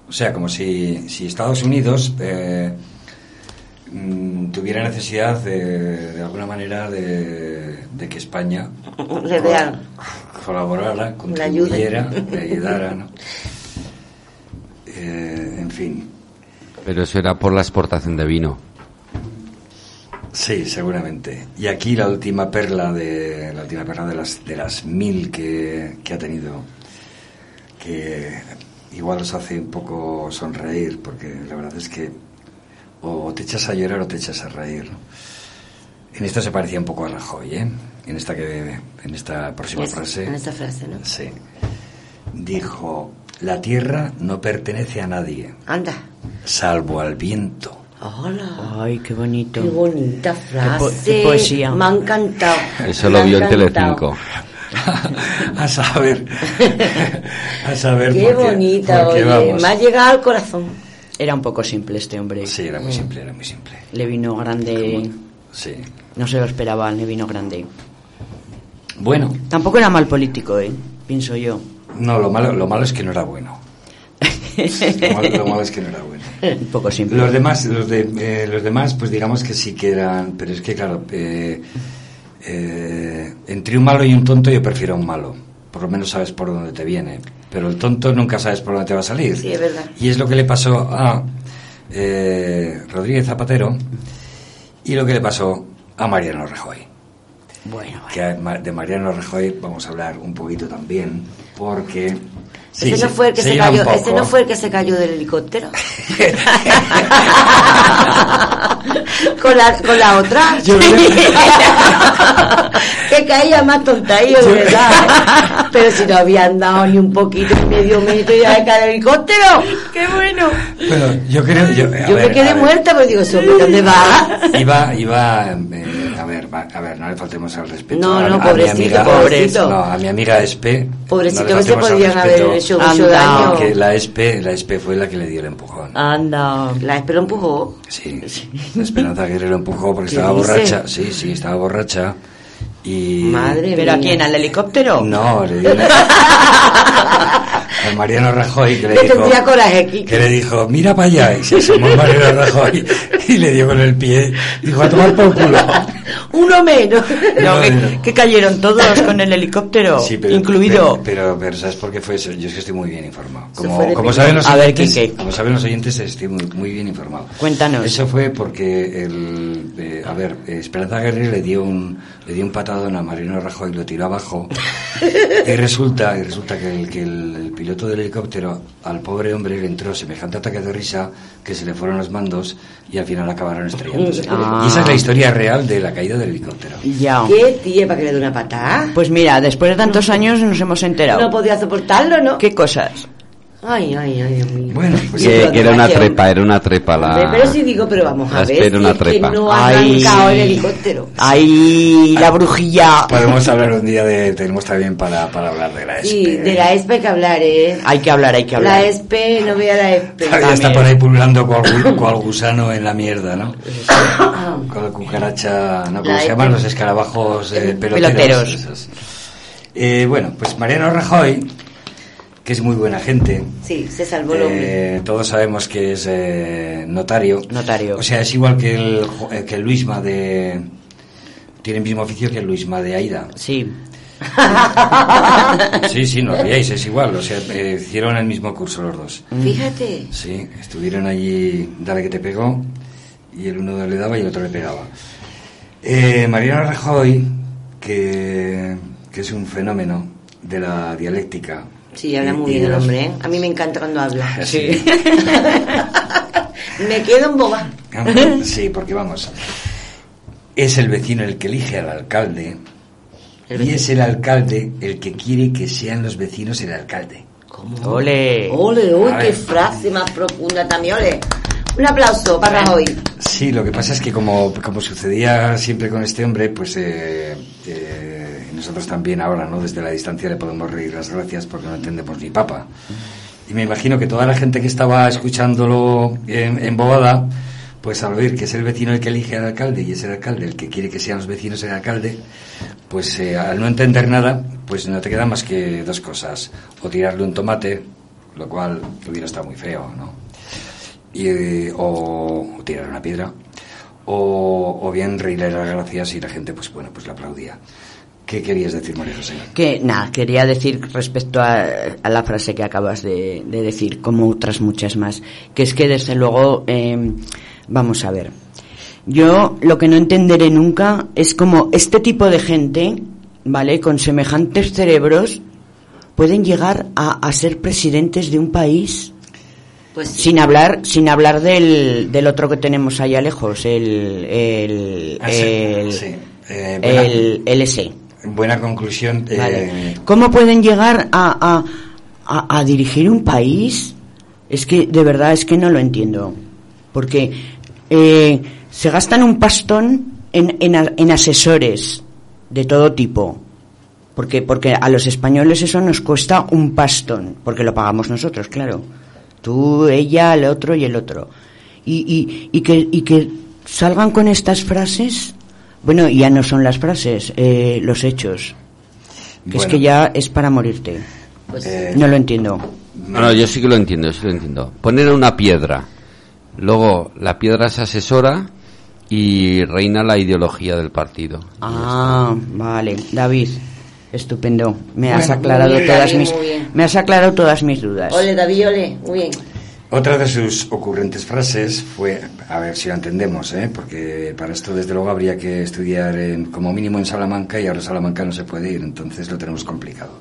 O sea, como si, si Estados Unidos eh, mm, tuviera necesidad de, de alguna manera de, de que España (laughs) Le vean. colaborara, contribuyera, le ayudara, ¿no? (laughs) Eh, en fin. Pero eso era por la exportación de vino. Sí, seguramente. Y aquí la última perla de la última perla de las de las mil que, que ha tenido, que igual os hace un poco sonreír, porque la verdad es que o te echas a llorar o te echas a reír. En esto se parecía un poco a Rajoy, ¿eh? En esta que en esta próxima Es- frase. En esa frase, ¿no? Sí. Dijo: La tierra no pertenece a nadie, Anda. salvo al viento. Hola. Ay, qué bonito. Qué bonita po- frase. qué poesía. Me ha encantado. Eso Me lo vio en. Telecinco. (laughs) a saber. (laughs) A saber Qué por qué- bonita, por oye. Me ha llegado al corazón. Era un poco simple este hombre. Sí, era muy simple, era muy simple. Le vino grande. Sí. No se lo esperaba, le vino grande. Bueno, Tampoco era mal político, ¿eh? Pienso yo. no, lo malo, lo malo es que no era bueno. Lo malo, lo malo es que no era bueno. (laughs) un poco simple. Los demás, los, de, eh, los demás, pues digamos que sí que eran, pero es que claro, eh, eh, entre un malo y un tonto yo prefiero a un malo. Por lo menos sabes por dónde te viene. Pero el tonto nunca sabes por dónde te va a salir. Sí, es verdad. Y es lo que le pasó a eh, Rodríguez Zapatero y lo que le pasó a Mariano Rajoy. Bueno, Que a- ma- de Mariano Rajoy vamos a hablar un poquito también, porque... sí, ese, no se- fue el que se, un cayó, ese no fue el que se cayó del helicóptero. (laughs) (laughs) (laughs) con, la, con la otra. Yo (laughs) que caía más tontaillo, de verdad. Pero si no habían dado ni un poquito, medio metro y ya cae el helicóptero. ¡Qué bueno! Bueno, yo creo... Yo, Yo ver, me quedé muerta, pero digo, ¿sobre dónde va? Iba, iba, eh, a ver, va- a ver, no le faltemos al respeto. No, a, no, a mi pobrecito, amiga, pobrecito. No, a mi amiga Espe. Pobrecito, no que se podían haber hecho mucho Anda. daño. Porque la Espe, la Espe fue la que le dio el empujón. Anda. La espero empujó. Sí, la Esperanza Aguirre lo empujó porque ¿Qué estaba dice? borracha. Sí, sí, estaba borracha. Y... Madre ¿Pero a quién? ¿Al helicóptero? No, le dio... (laughs) Al Mariano Rajoy que le dijo... coraje, que le dijo, mira para allá, y se asomó Mariano Rajoy (laughs) y le dio con el pie, dijo, a tomar por culo. Uno menos. (laughs) No, que, no. que cayeron todos con el helicóptero, Sí, pero, incluido. Pero, pero, pero ¿sabes por qué fue eso? Yo es que estoy muy bien informado. Como, como saben los A ver, oyentes, Quique. como saben los oyentes, estoy muy, muy bien informado. Cuéntanos. Eso fue porque el, eh, a ver, Esperanza Guerrero le dio un, le dio un patadón a Mariano Rajoy, lo tiró abajo y resulta, y resulta que, el, que el, el piloto del helicóptero al pobre hombre le entró semejante ataque de risa que se le fueron los mandos y al final acabaron estrellándose. Ah. Y esa es la historia real de la caída del helicóptero. Ya. ¿Qué tía para que le dé una patada? Pues mira, después de tantos años nos hemos enterado. No podía soportarlo, ¿no? ¿Qué cosas? Ay, ay, ay, Dios mío. Bueno, pues Que, que era una trepa, era una trepa la... Pero sí digo, pero vamos a la ver. si una es que trepa. no ha Ay. arrancado el helicóptero. Ahí la brujilla. Podemos hablar un día de. Tenemos también para, para hablar de la ESPE. Sí, de la ESPE hay que hablar, ¿eh? Hay que hablar, hay que hablar. La ESPE, no vea la ESPE. Todavía está por ahí pululando cual, cual gusano en la mierda, ¿no? Con la cucaracha, ¿no? ¿Cómo La se llaman los escarabajos eh, peloteros? Peloteros. Eh, bueno, pues Mariano Rajoy, que es muy buena gente. Sí, se salvó el hombre. eh, todos sabemos que es eh, notario. Notario. O sea, es igual que el, eh, que el Luisma de... Tiene el mismo oficio que el Luisma de Aida. Sí. (laughs) Sí, sí, no os riáis, es igual. O sea, eh, hicieron el mismo curso los dos. Fíjate. Sí, estuvieron allí, dale que te pegó, y el uno le daba y el otro le pegaba. Eh, Mariano Rajoy, que, que es un fenómeno de la dialéctica. Sí, habla muy y bien el hombre, ¿eh? A mí me encanta cuando habla. Sí. (laughs) me quedo en boba. Sí, porque vamos, es el vecino el que elige al alcalde El y es el alcalde el que quiere que sean los vecinos el alcalde. ¿Cómo? Ole. Ole, uy, qué frase más profunda también, ole. Un aplauso para Rajoy. Sí, lo que pasa es que como, como sucedía siempre con este hombre, pues eh, eh, nosotros también ahora, ¿no? Desde la distancia le podemos reír las gracias porque no entendemos ni papa. Y me imagino que toda la gente que estaba escuchándolo en, en Bobada, pues al oír que es el vecino el que elige al alcalde y es el alcalde el que quiere que sean los vecinos el alcalde, pues eh, al no entender nada, pues no te queda más que dos cosas. O tirarle un tomate, lo cual hubiera estado muy feo, ¿no? y, eh, o, tirar una piedra o, o bien reírle las gracias y la gente pues bueno pues le aplaudía ¿qué querías decir María José? Que nada, quería decir respecto a, a la frase que acabas de, de decir, como otras muchas más, que es que desde luego, eh, vamos a ver, yo lo que no entenderé nunca es como este tipo de gente, ¿vale? Con semejantes cerebros, pueden llegar a, a ser presidentes de un país Pues sí. sin hablar sin hablar del, del otro que tenemos allá lejos, el el Ah, sí, el, sí. Eh, buena- el LS. Buena conclusión eh. ¿Cómo pueden llegar a, a, a, dirigir un país? Es que, de verdad, es que no lo entiendo. Porque eh, se gastan un pastón en, en, en asesores de todo tipo. Porque, porque a los españoles eso nos cuesta un pastón, porque lo pagamos nosotros, claro. Tú, ella, el otro y el otro. Y, y, y, que, y que salgan con estas frases, bueno, ya no son las frases, eh, los hechos. Que es que ya es para morirte. Pues Eh, No lo entiendo. No, no, yo sí que lo entiendo, yo sí lo entiendo. Poner una piedra, luego la piedra se asesora y reina la ideología del partido. Ah, vale, David. Estupendo. Me has Bueno, aclarado bien, todas David, mis me has aclarado todas mis dudas. Ole, David, ole. Muy bien. Otra de sus ocurrentes frases fue, a ver si la entendemos, ¿eh? porque para esto desde luego habría que estudiar en- como mínimo en Salamanca y ahora Salamanca no se puede ir, entonces lo tenemos complicado.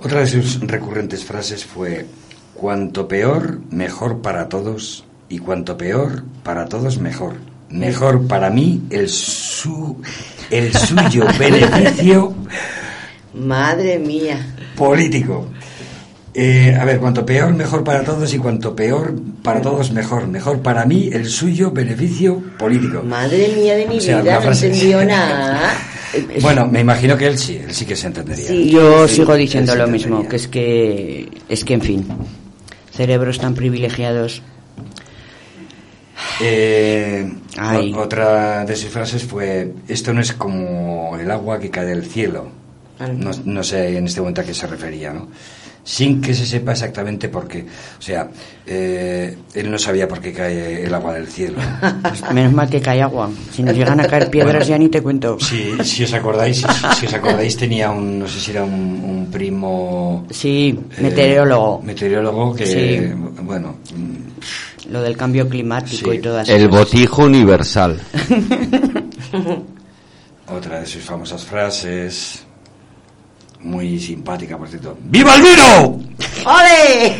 Otra de sus recurrentes frases fue, cuanto peor, mejor para todos y cuanto peor, para todos mejor. Mejor para mí el, su, el suyo (laughs) beneficio Madre mía. político. Eh, a ver, cuanto peor, mejor para todos y cuanto peor para todos, mejor. Mejor para mí, el suyo beneficio político. Madre mía de mi O sea, vida, no entendió (laughs) nada. Bueno, me imagino que él sí, él sí que se entendería. Sí. Yo Sí, sigo diciendo lo mismo, que es que es que en fin, cerebros tan privilegiados. Eh, Ay. otra de sus frases fue, esto no es como el agua que cae del cielo. No, no sé en este momento a qué se refería, ¿no? Sin que se sepa exactamente por qué. O sea, eh, él no sabía por qué cae el agua del cielo. Menos mal que cae agua. Si nos llegan a caer piedras ya ni te cuento. Si, si os acordáis, si, si os acordáis tenía un, no sé si era un, un primo Sí, eh, meteorólogo. meteorólogo que, Sí. bueno, Lo del cambio climático Sí. y todas El botijo universal. (laughs) otra de sus famosas frases, muy simpática, por cierto. ¡Viva el vino! ¡Ole!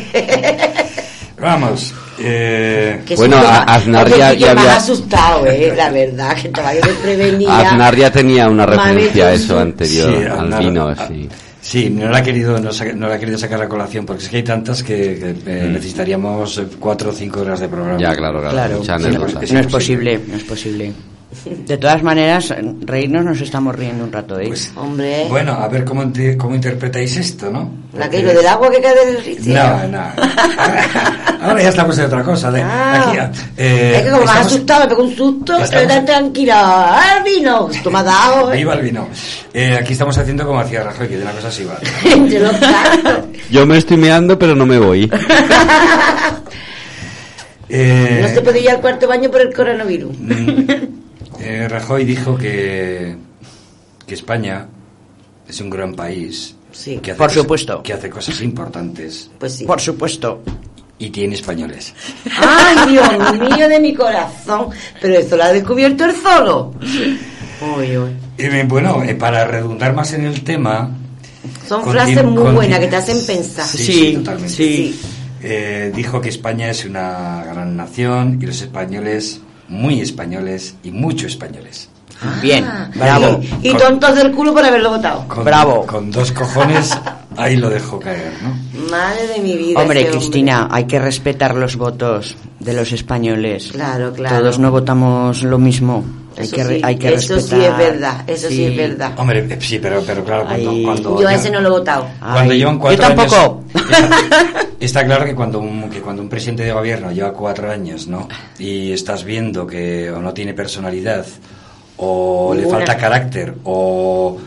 Vamos. Eh, Bueno, a- Aznar ya- ya me había- asustado, eh, la verdad, que estaba yo desprevenida. Aznar ya tenía una Me referencia a eso anterior, Sí, al Aznar- vino, ah, sí. Sí, no la ha querido, no, sa- no la ha querido sacar a colación porque es que hay tantas que, que, eh, Mm. necesitaríamos eh, cuatro o cinco horas de programa. Ya, claro, claro. Claro, sí, es no es posible, no es posible. De todas maneras, reírnos nos estamos riendo un rato, ¿eh? Pues, Hombre, Bueno, a ver cómo, cómo interpretáis esto, ¿no? la que Porque- lo del agua que cae del cielo. No, no. (laughs) Ahora ya estamos en otra cosa. De, Ah. aquí, eh, es que como me has estamos- asustado, me pegó un susto, estamos- tan tranquila. ¡Ah, el vino! Esto me ha dado, (laughs) eh. Viva el vino. Eh, aquí estamos haciendo como hacía Rajoy, que de una cosa así va. (laughs) Yo me estoy meando, pero no me voy. Eh, No se puede ir al cuarto baño por el coronavirus. Eh, Rajoy dijo que, que España es un gran país. Sí, que hace por cosas- supuesto. Que hace cosas importantes Pues sí. Por supuesto. (laughs) y tiene españoles. ¡Ay, Dios mío de mi corazón! Pero eso lo ha descubierto el solo. Eh, bueno, eh, para redundar más en el tema. Son frases muy buenas que te hacen pensar. Sí, Sí, sí, totalmente. sí. Eh, dijo que España es una gran nación y los españoles, muy españoles y mucho españoles. Bien, Ah, bravo. Y, y Con- tontos del culo por haberlo votado. Con, Bravo. Con dos cojones, ahí lo dejó caer, ¿no? Madre de mi vida. Hombre, ese Cristina, hay que respetar los votos de los españoles. Claro, claro. Todos no votamos lo mismo. Hay Eso que, sí, hay que eso respetar. sí es verdad, eso sí, es verdad. Hombre, eh, sí, pero, pero claro, cuando, Ay. cuando Yo a ya- ese no lo he votado. Cuando Ay, llevan cuatro yo tampoco. años- Está, (laughs) está claro que cuando, un, que cuando un presidente de gobierno lleva cuatro años, ¿no? Y estás viendo que o no tiene personalidad, o le falta carácter, o,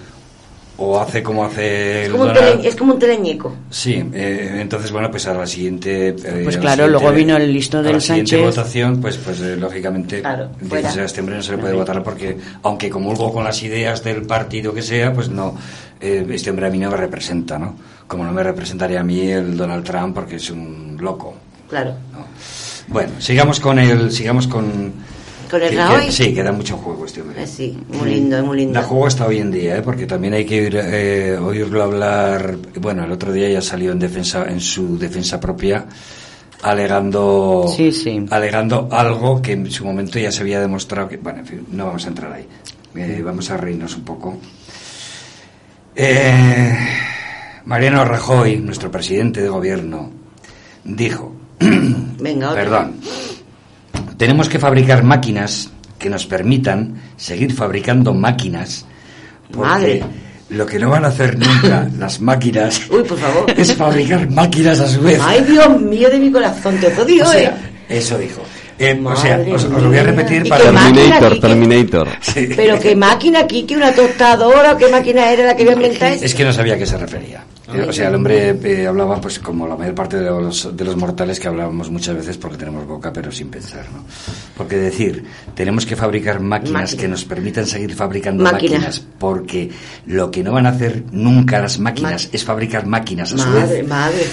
o hace como hace Es el como, un Donald- tele- es como un teleñeco. Sí, eh, entonces bueno, pues a la siguiente. eh, Pues a la claro, siguiente- luego vino el listo a del la siguiente Sánchez. votación, pues, pues eh, lógicamente, Claro, a este hombre no se le puede votar porque, aunque comulgo con las ideas del partido que sea, pues no, eh, este hombre a mí no me representa, ¿no? Como no me representaría a mí el Donald Trump porque es un loco. Claro. ¿no? Bueno, sigamos con el, sigamos con. ¿Con el que- Rajoy? que- sí, que da mucho juego este hombre. Sí, muy lindo, muy lindo. Da juego hasta hoy en día, ¿eh? porque también hay que oír, eh, oírlo hablar. Bueno, el otro día ya salió en defensa, en su defensa propia, alegando, Sí, sí. alegando algo que en su momento ya se había demostrado que, bueno, en fin, no vamos a entrar ahí. Eh, vamos a reírnos un poco. Eh, Mariano Rajoy, nuestro presidente de gobierno, dijo, Venga, perdón, tenemos que fabricar máquinas que nos permitan seguir fabricando máquinas porque Madre. lo que no van a hacer nunca (laughs) las máquinas Uy, por favor. es fabricar máquinas a su vez. Ay, Dios mío de mi corazón, te odio, O sea, ¿eh? eso dijo. Eh, o sea, Madre os, os lo voy a repetir ¿Y para... Terminator, Terminator. Sí. Pero qué máquina aquí, que una tostadora, qué máquina era la que iba a inventar eso. Es que no sabía a qué se refería. Eh, O sea, el hombre eh, hablaba pues como la mayor parte de los, de los mortales que hablábamos muchas veces porque tenemos boca pero sin pensar, ¿no? Porque decir, tenemos que fabricar máquinas Máquina. que nos permitan seguir fabricando Máquina. máquinas porque lo que no van a hacer nunca las máquinas Ma- es fabricar máquinas a su Madre, vez. madre.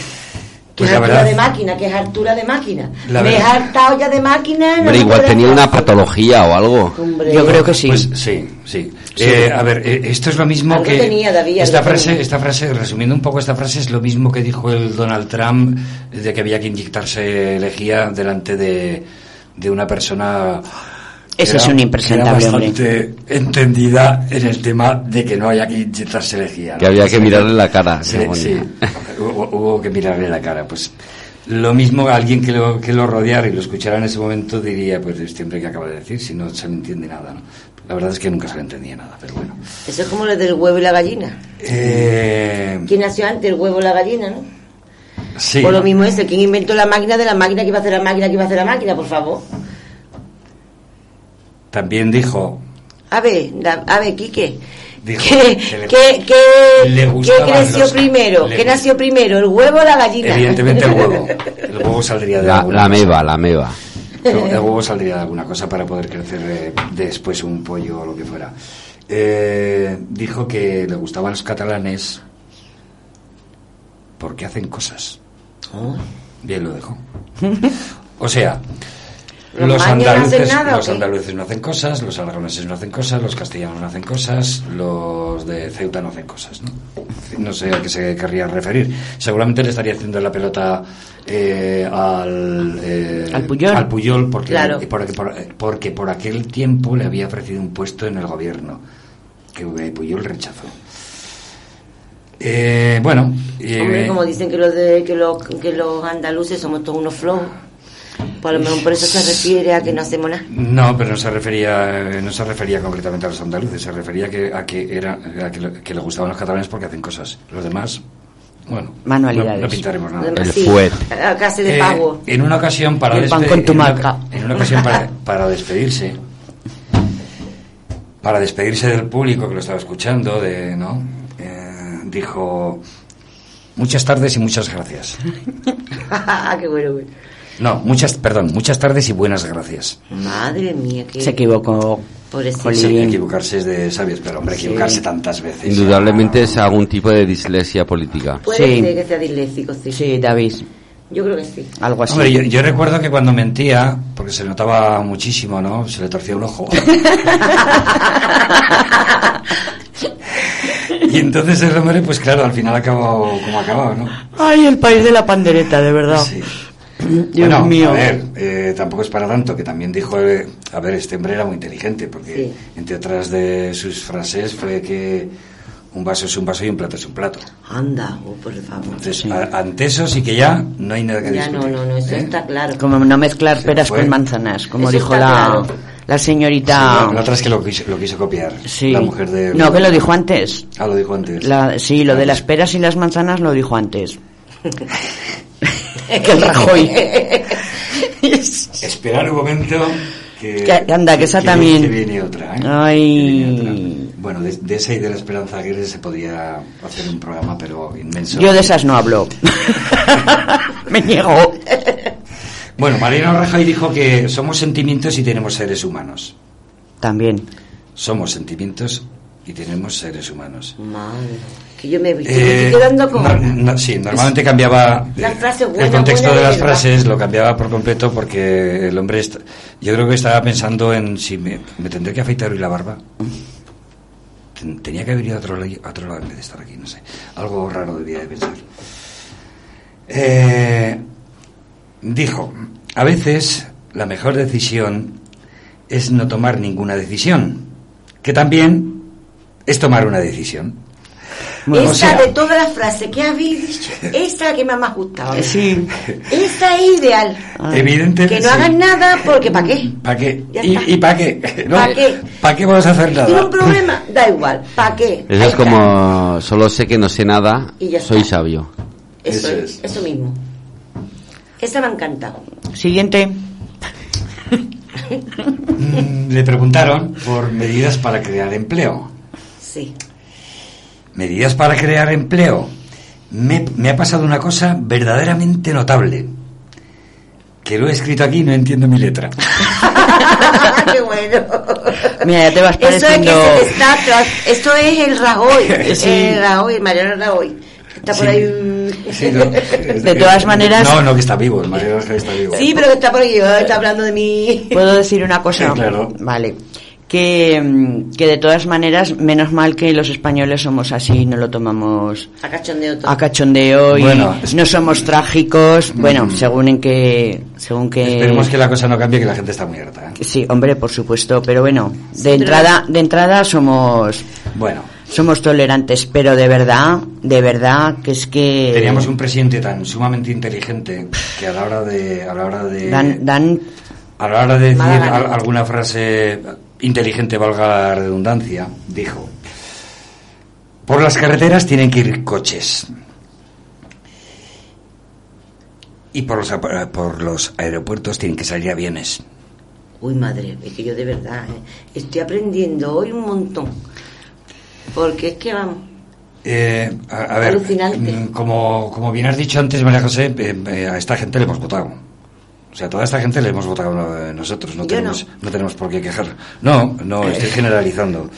Que Pues es altura verdad- de máquina, que es altura de máquina. La Me he hartado ya de máquina. no me igual tenía una patología o algo. Hombre. Yo creo que sí. Pues sí, sí. Eh, a ver, eh, esto es lo mismo Algo que tenía, David, esta frase, tenía. esta frase, resumiendo un poco esta frase, es lo mismo que dijo el Donald Trump de que había que inyectarse lejía delante de, de una persona. Ese es un impresentable, era hombre. bastante entendida en el tema de que no haya que inyectarse lejía. ¿no? Que había que mirarle la cara. Sí, sí. (laughs) Hubo, hubo que mirarle la cara. Pues lo mismo alguien que lo, que lo rodeara y lo escuchara en ese momento diría, pues este hombre que acaba de decir, si no se le entiende nada. ¿no? La verdad es que nunca se le entendía nada, pero bueno. Eso es como lo del huevo y la gallina. Eh, ¿Quién nació antes, el huevo o la gallina, no? sí. Por lo mismo es ¿quién inventó la máquina de la máquina que iba a hacer la máquina que iba a hacer la máquina, por favor? También dijo, A ver, a ver, Quique. Dijo ¿Qué, que le- qué- qué- le qué gustaban creció los- primero? le ¿Qué nació primero, el huevo o la gallina? evidentemente el huevo. (laughs) El huevo saldría de La, alguna la cosa. meba, la meba. El el huevo saldría de alguna cosa para poder crecer eh, después un pollo o lo que fuera. Eh, dijo que le gustaban los catalanes porque hacen cosas. Oh, Bien lo dejó. O sea, ¿Los no andaluces, nada, o los andaluces no hacen cosas, los aragoneses no hacen cosas, los castellanos no hacen cosas, los de Ceuta no hacen cosas, ¿no? No sé a qué se querría referir. Seguramente le estaría haciendo la pelota eh, al, eh, Al Puyol. al Puyol porque, Claro. porque, por, porque por aquel tiempo le había ofrecido un puesto en el gobierno que eh, Puyol rechazó. Eh, bueno, eh, Hombre, como dicen que los, de, que, los, que los andaluces somos todos unos flojos. Pues a lo mejor por eso se refiere a que no hacemos nada. No, pero no se refería, eh, no se refería concretamente a los andaluces, se refería a que, a que era, a que, le- que le gustaban los catalanes porque hacen cosas. Los demás, bueno, Manualidades. No, no pintaremos nada. El Sí, fuet. Casi de Eh, pago. en una ocasión para El pan con tu en una- en una ocasión para, para despedirse, para despedirse del público que lo estaba escuchando, de, ¿no? Eh, dijo muchas tardes y muchas gracias. (laughs) Qué bueno, güey. No, muchas, perdón, muchas tardes y buenas gracias. Madre mía, qué... Se equivocó. Pobrecito. Sí, equivocarse es de sabios, pero hombre, equivocarse tantas veces. Indudablemente es algún tipo de dislexia política. Puede Sí. ser que sea disléxico, sí. Sí, David. Yo creo que sí. Algo así. Hombre, yo, yo recuerdo que cuando mentía, porque se notaba muchísimo, ¿no? Se le torcía un ojo. (laughs) y entonces el hombre, pues claro, al final acabó como acabó, ¿no? Ay, el país de la pandereta, de verdad. Sí. Dios bueno, mío. a ver, eh, tampoco es para tanto, que también dijo, eh, a ver, este hombre era muy inteligente, porque Sí. entre otras de sus frases fue que un vaso es un vaso y un plato es un plato. Anda, oh, por favor. Entonces, a- ante eso sí que ya no hay nada que Ya no, discutir. no, no, eso ¿eh? está claro. Como no mezclar peras con manzanas, como Eso dijo la, claro. la Sí, señorita. la, la otra es que lo quiso, lo quiso copiar. Sí. La mujer de... No, que lo dijo antes. Ah, lo dijo antes. La- sí, lo de las peras y las manzanas lo dijo antes. (laughs) (laughs) que el Rajoy. (laughs) Esperar un momento que... Que- anda, que esa también. Que viene otra, ¿eh? Ay. Que viene otra. Bueno, de, de esa y de la Esperanza Aguirre se podía hacer un programa, pero inmenso. Yo de esas no hablo. (laughs) Me niego. Bueno, Mariano Rajoy dijo que somos sentimientos y tenemos seres humanos. También. Somos sentimientos y tenemos seres humanos. Madre. Que yo me, que me Eh, estoy quedando no- no, sí, normalmente cambiaba La eh, frase buena, el contexto buena de las frases, lo cambiaba por completo porque el hombre, est- yo creo que estaba pensando en si me, me tendré que afeitar hoy la barba. Ten- Tenía que haber ido a otro, lado- a otro lado en vez de estar aquí, no sé. Algo raro debía de pensar. Eh, dijo, a veces la mejor decisión es no tomar ninguna decisión, que también es tomar una decisión. Bueno, esa o sea- de todas las frases que habéis dicho, esa es la que me ha más gustado. Eh, Sí. Esa es ideal. Evidente. Que no sí. hagan nada porque ¿para qué? ¿Para qué? ¿Y, y para qué? (laughs) ¿No? ¿Pa' qué? ¿Para qué vamos a hacer ¿Tiene nada? un problema? Da igual. ¿Para qué? Eso Ahí es como, solo sé que no sé nada, Y ya soy está. sabio. Eso, Eso es, es. eso mismo. Esa me ha encantado. Siguiente. (laughs) Mm, Le preguntaron por medidas para crear empleo. Sí. Medidas para crear empleo. Me, me ha pasado una cosa verdaderamente notable. Que lo he escrito aquí y no entiendo mi letra. (laughs) (laughs) Qué bueno. Mira, ya te vas Eso es que se está. Esto es el Rajoy. (laughs) Sí. El Rajoy, Mariano Rajoy. Está por Sí. ahí. Sí, no. De todas maneras- No, no, que está vivo. El Mariano Rajoy está vivo. Sí, pero que está por ahí. Está hablando de mí. ¿Puedo decir una cosa? Sí, claro. Vale. Que, mm, que de todas maneras, menos mal que los españoles somos así, no lo tomamos A cachondeo todo. a cachondeo y Bueno, no somos trágicos, bueno, según en que, según que... Esperemos que la cosa no cambie, que la gente está muy harta. ¿eh? Sí, hombre, por supuesto, pero bueno, de entrada, de entrada somos, Bueno, somos tolerantes, pero de verdad, de verdad que es que teníamos un presidente tan sumamente inteligente que a la hora de, a la hora de, dan, dan, a la hora de decir alguna frase inteligente, valga la redundancia, dijo: por las carreteras tienen que ir coches. Y por los, por los aeropuertos tienen que salir aviones. Uy, madre, es que yo de verdad eh, estoy aprendiendo hoy un montón. Porque es que vamos. Eh, a, a ver, Alucinante. mm, como, como bien has dicho antes, María José, eh, eh, a esta gente le hemos votado. O sea, a toda esta gente le hemos votado eh, nosotros, no Yo tenemos, no. no. tenemos por qué quejar. No, no, estoy generalizando.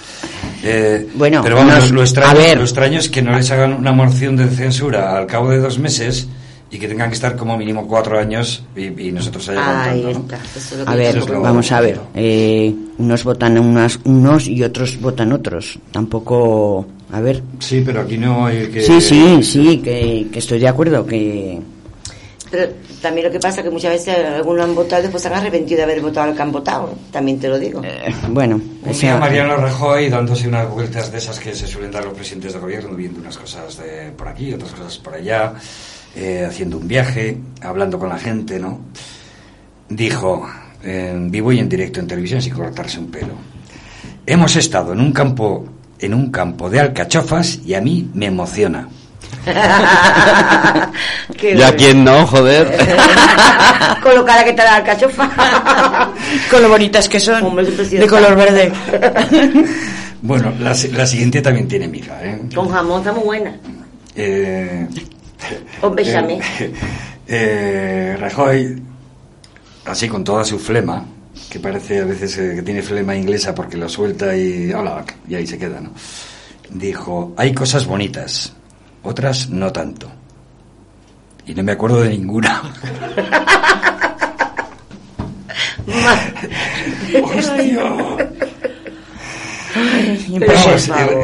Eh, Bueno, pero vamos, nos- lo, extraño, a ver. lo extraño es que no les hagan una moción de censura al cabo de dos meses y que tengan que estar como mínimo cuatro años y, y nosotros allá Ahí está. Eso es lo que a ver, lo- vamos a ver, eh, unos votan unas, unos y otros votan otros, tampoco, a ver, Sí, pero aquí no hay que... sí, sí, sí, que, que estoy de acuerdo, que, Pero también lo que pasa es que muchas veces algunos han votado y después se han arrepentido de haber votado al que han votado. También te lo digo. eh, bueno, o sea, Mariano Rajoy dándose unas vueltas de esas que se suelen dar los presidentes de gobierno, viendo unas cosas de por aquí, otras cosas por allá, eh, haciendo un viaje, hablando con la gente, ¿no? Dijo, en vivo y en directo en televisión, sin cortarse un pelo, hemos estado en un campo, en un campo de alcachofas y a mí me emociona. (laughs) ¿Y a quién no, joder? (laughs) Con lo cara que está la alcachofa. (laughs) con lo bonitas que son, Hombre, de color verde. Bueno, la siguiente también tiene miga, ¿eh? Con jamón está muy buena. Eh, Con bechamel. eh, eh, Rajoy, así con toda su flema, que parece a veces eh, que tiene flema inglesa porque lo suelta y, hola, y ahí se queda, ¿no? Dijo, hay cosas bonitas, otras no tanto. Y no me acuerdo de ninguna. (laughs) (laughs) ¡Hostia!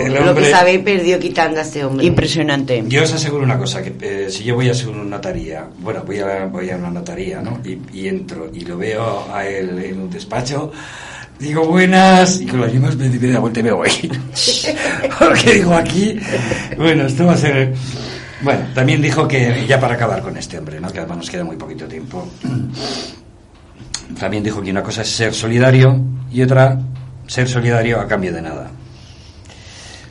El Lo que sabéis perdió quitando a ese hombre. Impresionante. Yo os aseguro una cosa, que eh, si yo voy a hacer una notaría, bueno, voy a, voy a una notaría, ¿no? Y, y entro y lo veo a él en un despacho, digo buenas, y con las mismas me doy la vuelta y me voy. (laughs) Porque digo aquí, bueno, esto va a ser... Bueno, también dijo que, ya para acabar con este hombre, ¿no? Que además nos queda muy poquito tiempo. También dijo que una cosa es ser solidario y otra ser solidario a cambio de nada.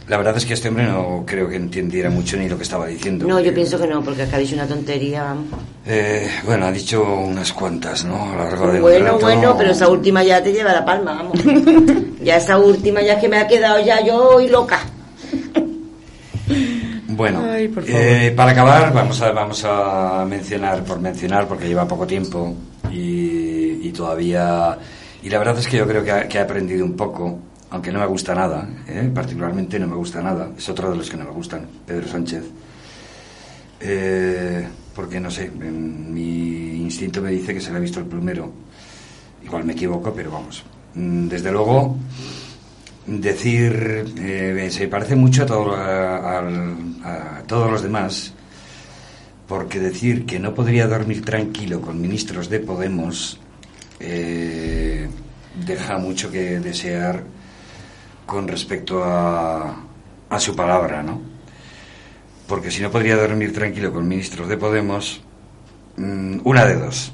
La verdad es que este hombre no creo que entendiera mucho ni lo que estaba diciendo. No, yo pienso que no, porque acá ha dicho una tontería, vamos. eh, bueno, ha dicho unas cuantas, ¿no? A lo largo de Bueno, rato. bueno, pero esa última ya te lleva la palma, vamos. (laughs) ya esa última ya es que me ha quedado ya yo y loca. Bueno, Ay, eh, para acabar vamos a, vamos a mencionar, por mencionar, porque lleva poco tiempo y, y todavía... Y la verdad es que yo creo que ha, que ha aprendido un poco, aunque no me gusta nada, ¿eh? particularmente no me gusta nada, es otro de los que no me gustan, Pedro Sánchez. Eh, porque no sé, mi instinto me dice que se le ha visto el plumero. Igual me equivoco, pero vamos. Mm, Desde luego, decir eh, se parece mucho a, todo- a- al- a todos los demás, porque decir que no podría dormir tranquilo con ministros de Podemos deja mucho que desear con respecto a, a su palabra, ¿no? porque si no podría dormir tranquilo con ministros de Podemos, mm, una de dos.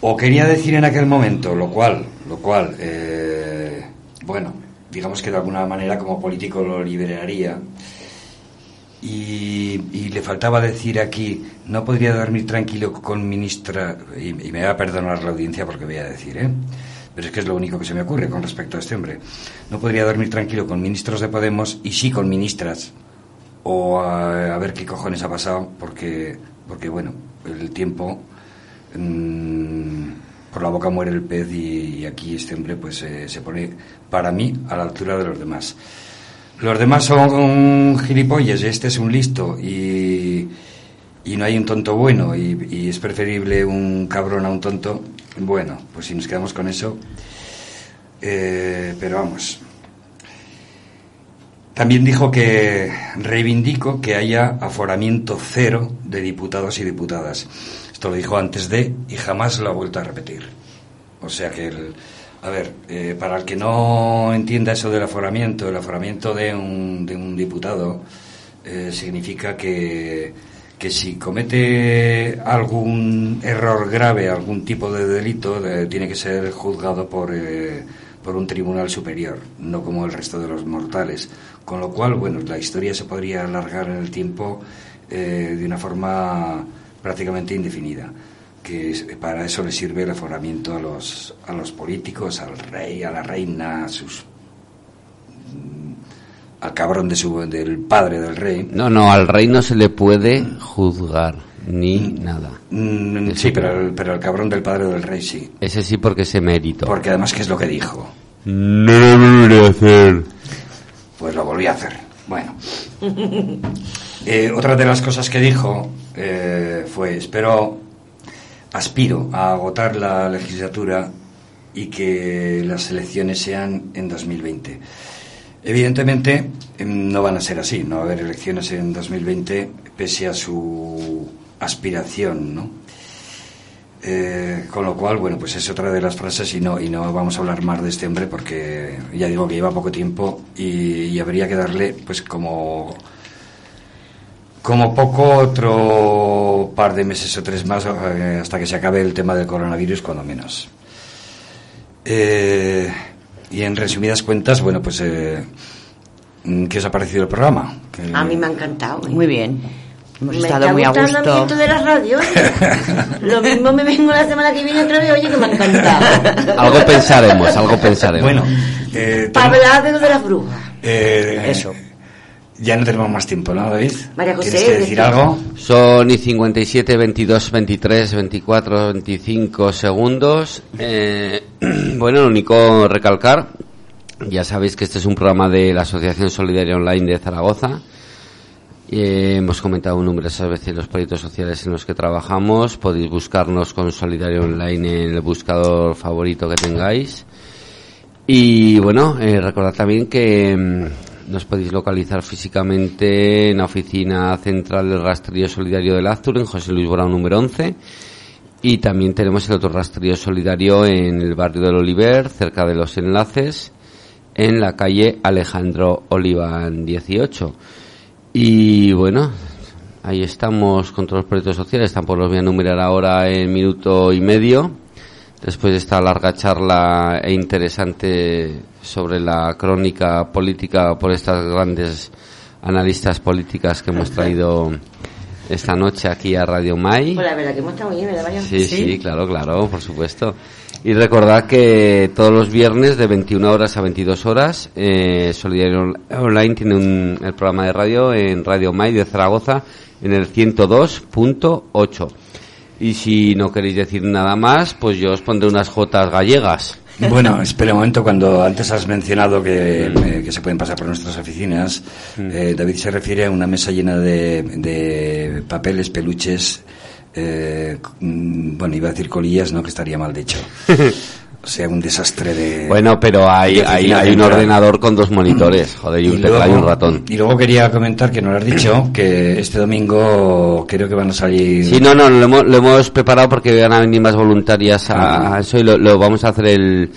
O quería decir en aquel momento, lo cual, lo cual, eh, bueno, digamos que de alguna manera como político lo liberaría. Y, le faltaba decir aquí, no podría dormir tranquilo con ministra, y, y me va a perdonar la audiencia porque voy a decir, ¿eh? Pero es que es lo único que se me ocurre con respecto a este hombre. No podría dormir tranquilo con ministros de Podemos y sí con ministras, o a, ver qué cojones ha pasado, porque, porque bueno, el tiempo mm, por la boca muere el pez y, aquí este hombre pues eh, se pone para mí a la altura de los demás. Los demás son gilipollas este es un listo y, y no hay un tonto bueno y es preferible un cabrón a un tonto. Bueno, pues si nos quedamos con eso, eh, pero vamos. También dijo que reivindico que haya aforamiento cero de diputados y diputadas. Esto lo dijo antes de y jamás lo ha vuelto a repetir. O sea que, el, a ver, eh, para el que no entienda eso del aforamiento, el aforamiento de un, de un diputado eh, significa que, que si comete algún error grave, algún tipo de delito, eh, tiene que ser juzgado por, eh, por un tribunal superior, no como el resto de los mortales. Con lo cual, bueno, la historia se podría alargar en el tiempo eh, de una forma prácticamente indefinida. Que para eso le sirve el aforamiento a los, a los políticos, al rey, a la reina, a sus al cabrón de su, del padre del rey. No, no, al rey no se le puede juzgar ni nada. Mm, sí, pero el, pero el cabrón del padre del rey sí. Ese sí porque se mérito. Porque además, ¿qué es lo que dijo? No lo volveré a hacer. Pues lo volví a hacer. Bueno. (laughs) Eh, otra de las cosas que dijo eh, fue, espero, aspiro a agotar la legislatura y que las elecciones sean en 2020. Evidentemente em, no van a ser así, no va a haber elecciones en 2020 pese a su aspiración, ¿no? Eh, con lo cual, bueno, pues es otra de las frases y no, y no vamos a hablar más de este hombre porque ya digo que lleva poco tiempo y, habría que darle, pues como, como poco otro par de meses o tres más eh, hasta que se acabe el tema del coronavirus, cuando menos. Eh, y en resumidas cuentas, bueno, pues, eh, ¿qué os ha parecido el programa? Que- A mí me ha encantado. ¿eh? Muy bien. Hemos me estado muy a el gusto. ambiente de la radio. (laughs) Lo mismo me vengo la semana que viene otra vez, oye, que me ha encantado. (laughs) Algo pensaremos, algo pensaremos. Bueno, eh, Para hablar de lo de las brujas. eh, Eso. Ya no tenemos más tiempo, ¿no, David? María José, ¿Tienes que decir decir- algo? Son y 57, 22, 23, 24, 25 segundos. Eh, (clears throat) bueno, lo único recalcar, ya sabéis que este es un programa de la Asociación Solidaria Online de Zaragoza. Eh, hemos comentado numerosas veces los proyectos sociales en los que trabajamos. Podéis buscarnos con Solidario Online en el buscador favorito que tengáis. Y bueno, eh, recordad también que mm, nos podéis localizar físicamente en la oficina central del rastrillo solidario del Aztur, en José Luis Borao número 11. Y también tenemos el otro rastrillo solidario en el barrio del Oliver, cerca de los enlaces, en la calle Alejandro Oliván 18. Y bueno, ahí estamos con todos los proyectos sociales. Tampoco los voy a enumerar ahora en minuto y medio. Después de esta larga charla e interesante sobre la crónica política por estas grandes analistas políticas que hemos traído esta noche aquí a Radio Mai. Pues la verdad que hemos estado muy bien, ¿verdad, María? Sí, sí, claro, claro, por supuesto. Y recordad que todos los viernes de 21 horas a 22 horas, eh, Solidario On- Online tiene un, el programa de radio en Radio Mai de Zaragoza en el 102.8. Y si no queréis decir nada más, pues yo os pondré unas jotas gallegas. Bueno, (laughs) espera un momento, cuando antes has mencionado que, eh, que se pueden pasar por nuestras oficinas, eh, David se refiere a una mesa llena de, de papeles, peluches, eh, mm, bueno, iba a decir colillas, no, que estaría mal dicho. (laughs) sea un desastre de... Bueno, pero hay, hay, hay un ordenador con dos monitores, joder, y un teclado y un ratón. Y luego quería comentar, que no lo has dicho, que este domingo creo que van a salir... Sí, no, no, lo hemos, preparado porque van a venir más voluntarias a, ah. eso y lo, vamos a hacer el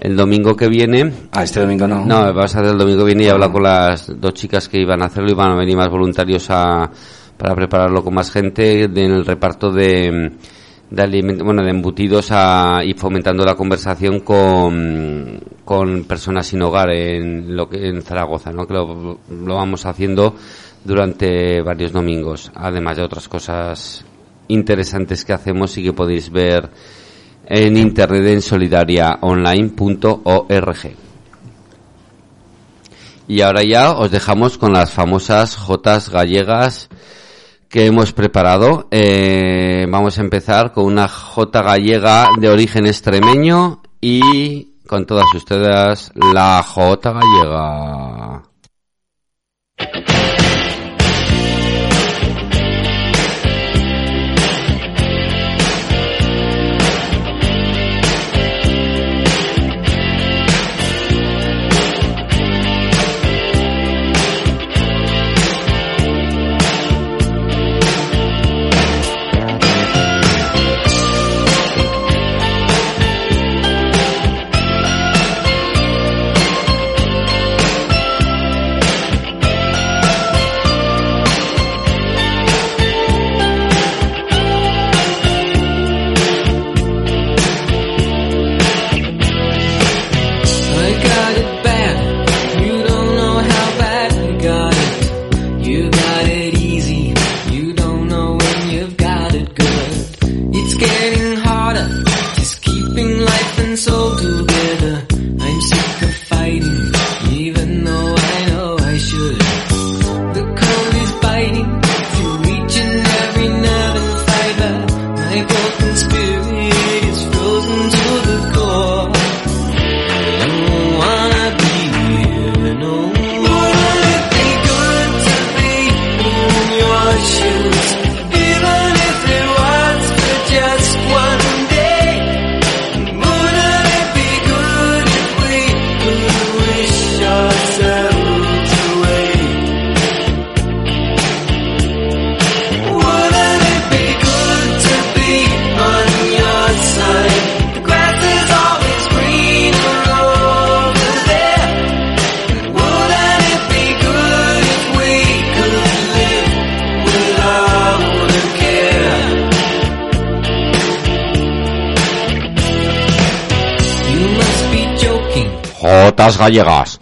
el domingo que viene. Ah, este domingo no. No, vas a hacer el domingo que viene y he con las dos chicas que iban a hacerlo y van a venir más voluntarios a, para prepararlo con más gente en el reparto de de bueno, de embutidos a, y fomentando la conversación con, con personas sin hogar en, lo que, en Zaragoza, ¿no? que lo, lo vamos haciendo durante varios domingos, además de otras cosas interesantes que hacemos y que podéis ver en internet en solidariaonline.org. Y ahora ya os dejamos con las famosas Jotas gallegas que hemos preparado. Eh, vamos a empezar con una J gallega de origen extremeño y con todas ustedes la J gallega. gallegas.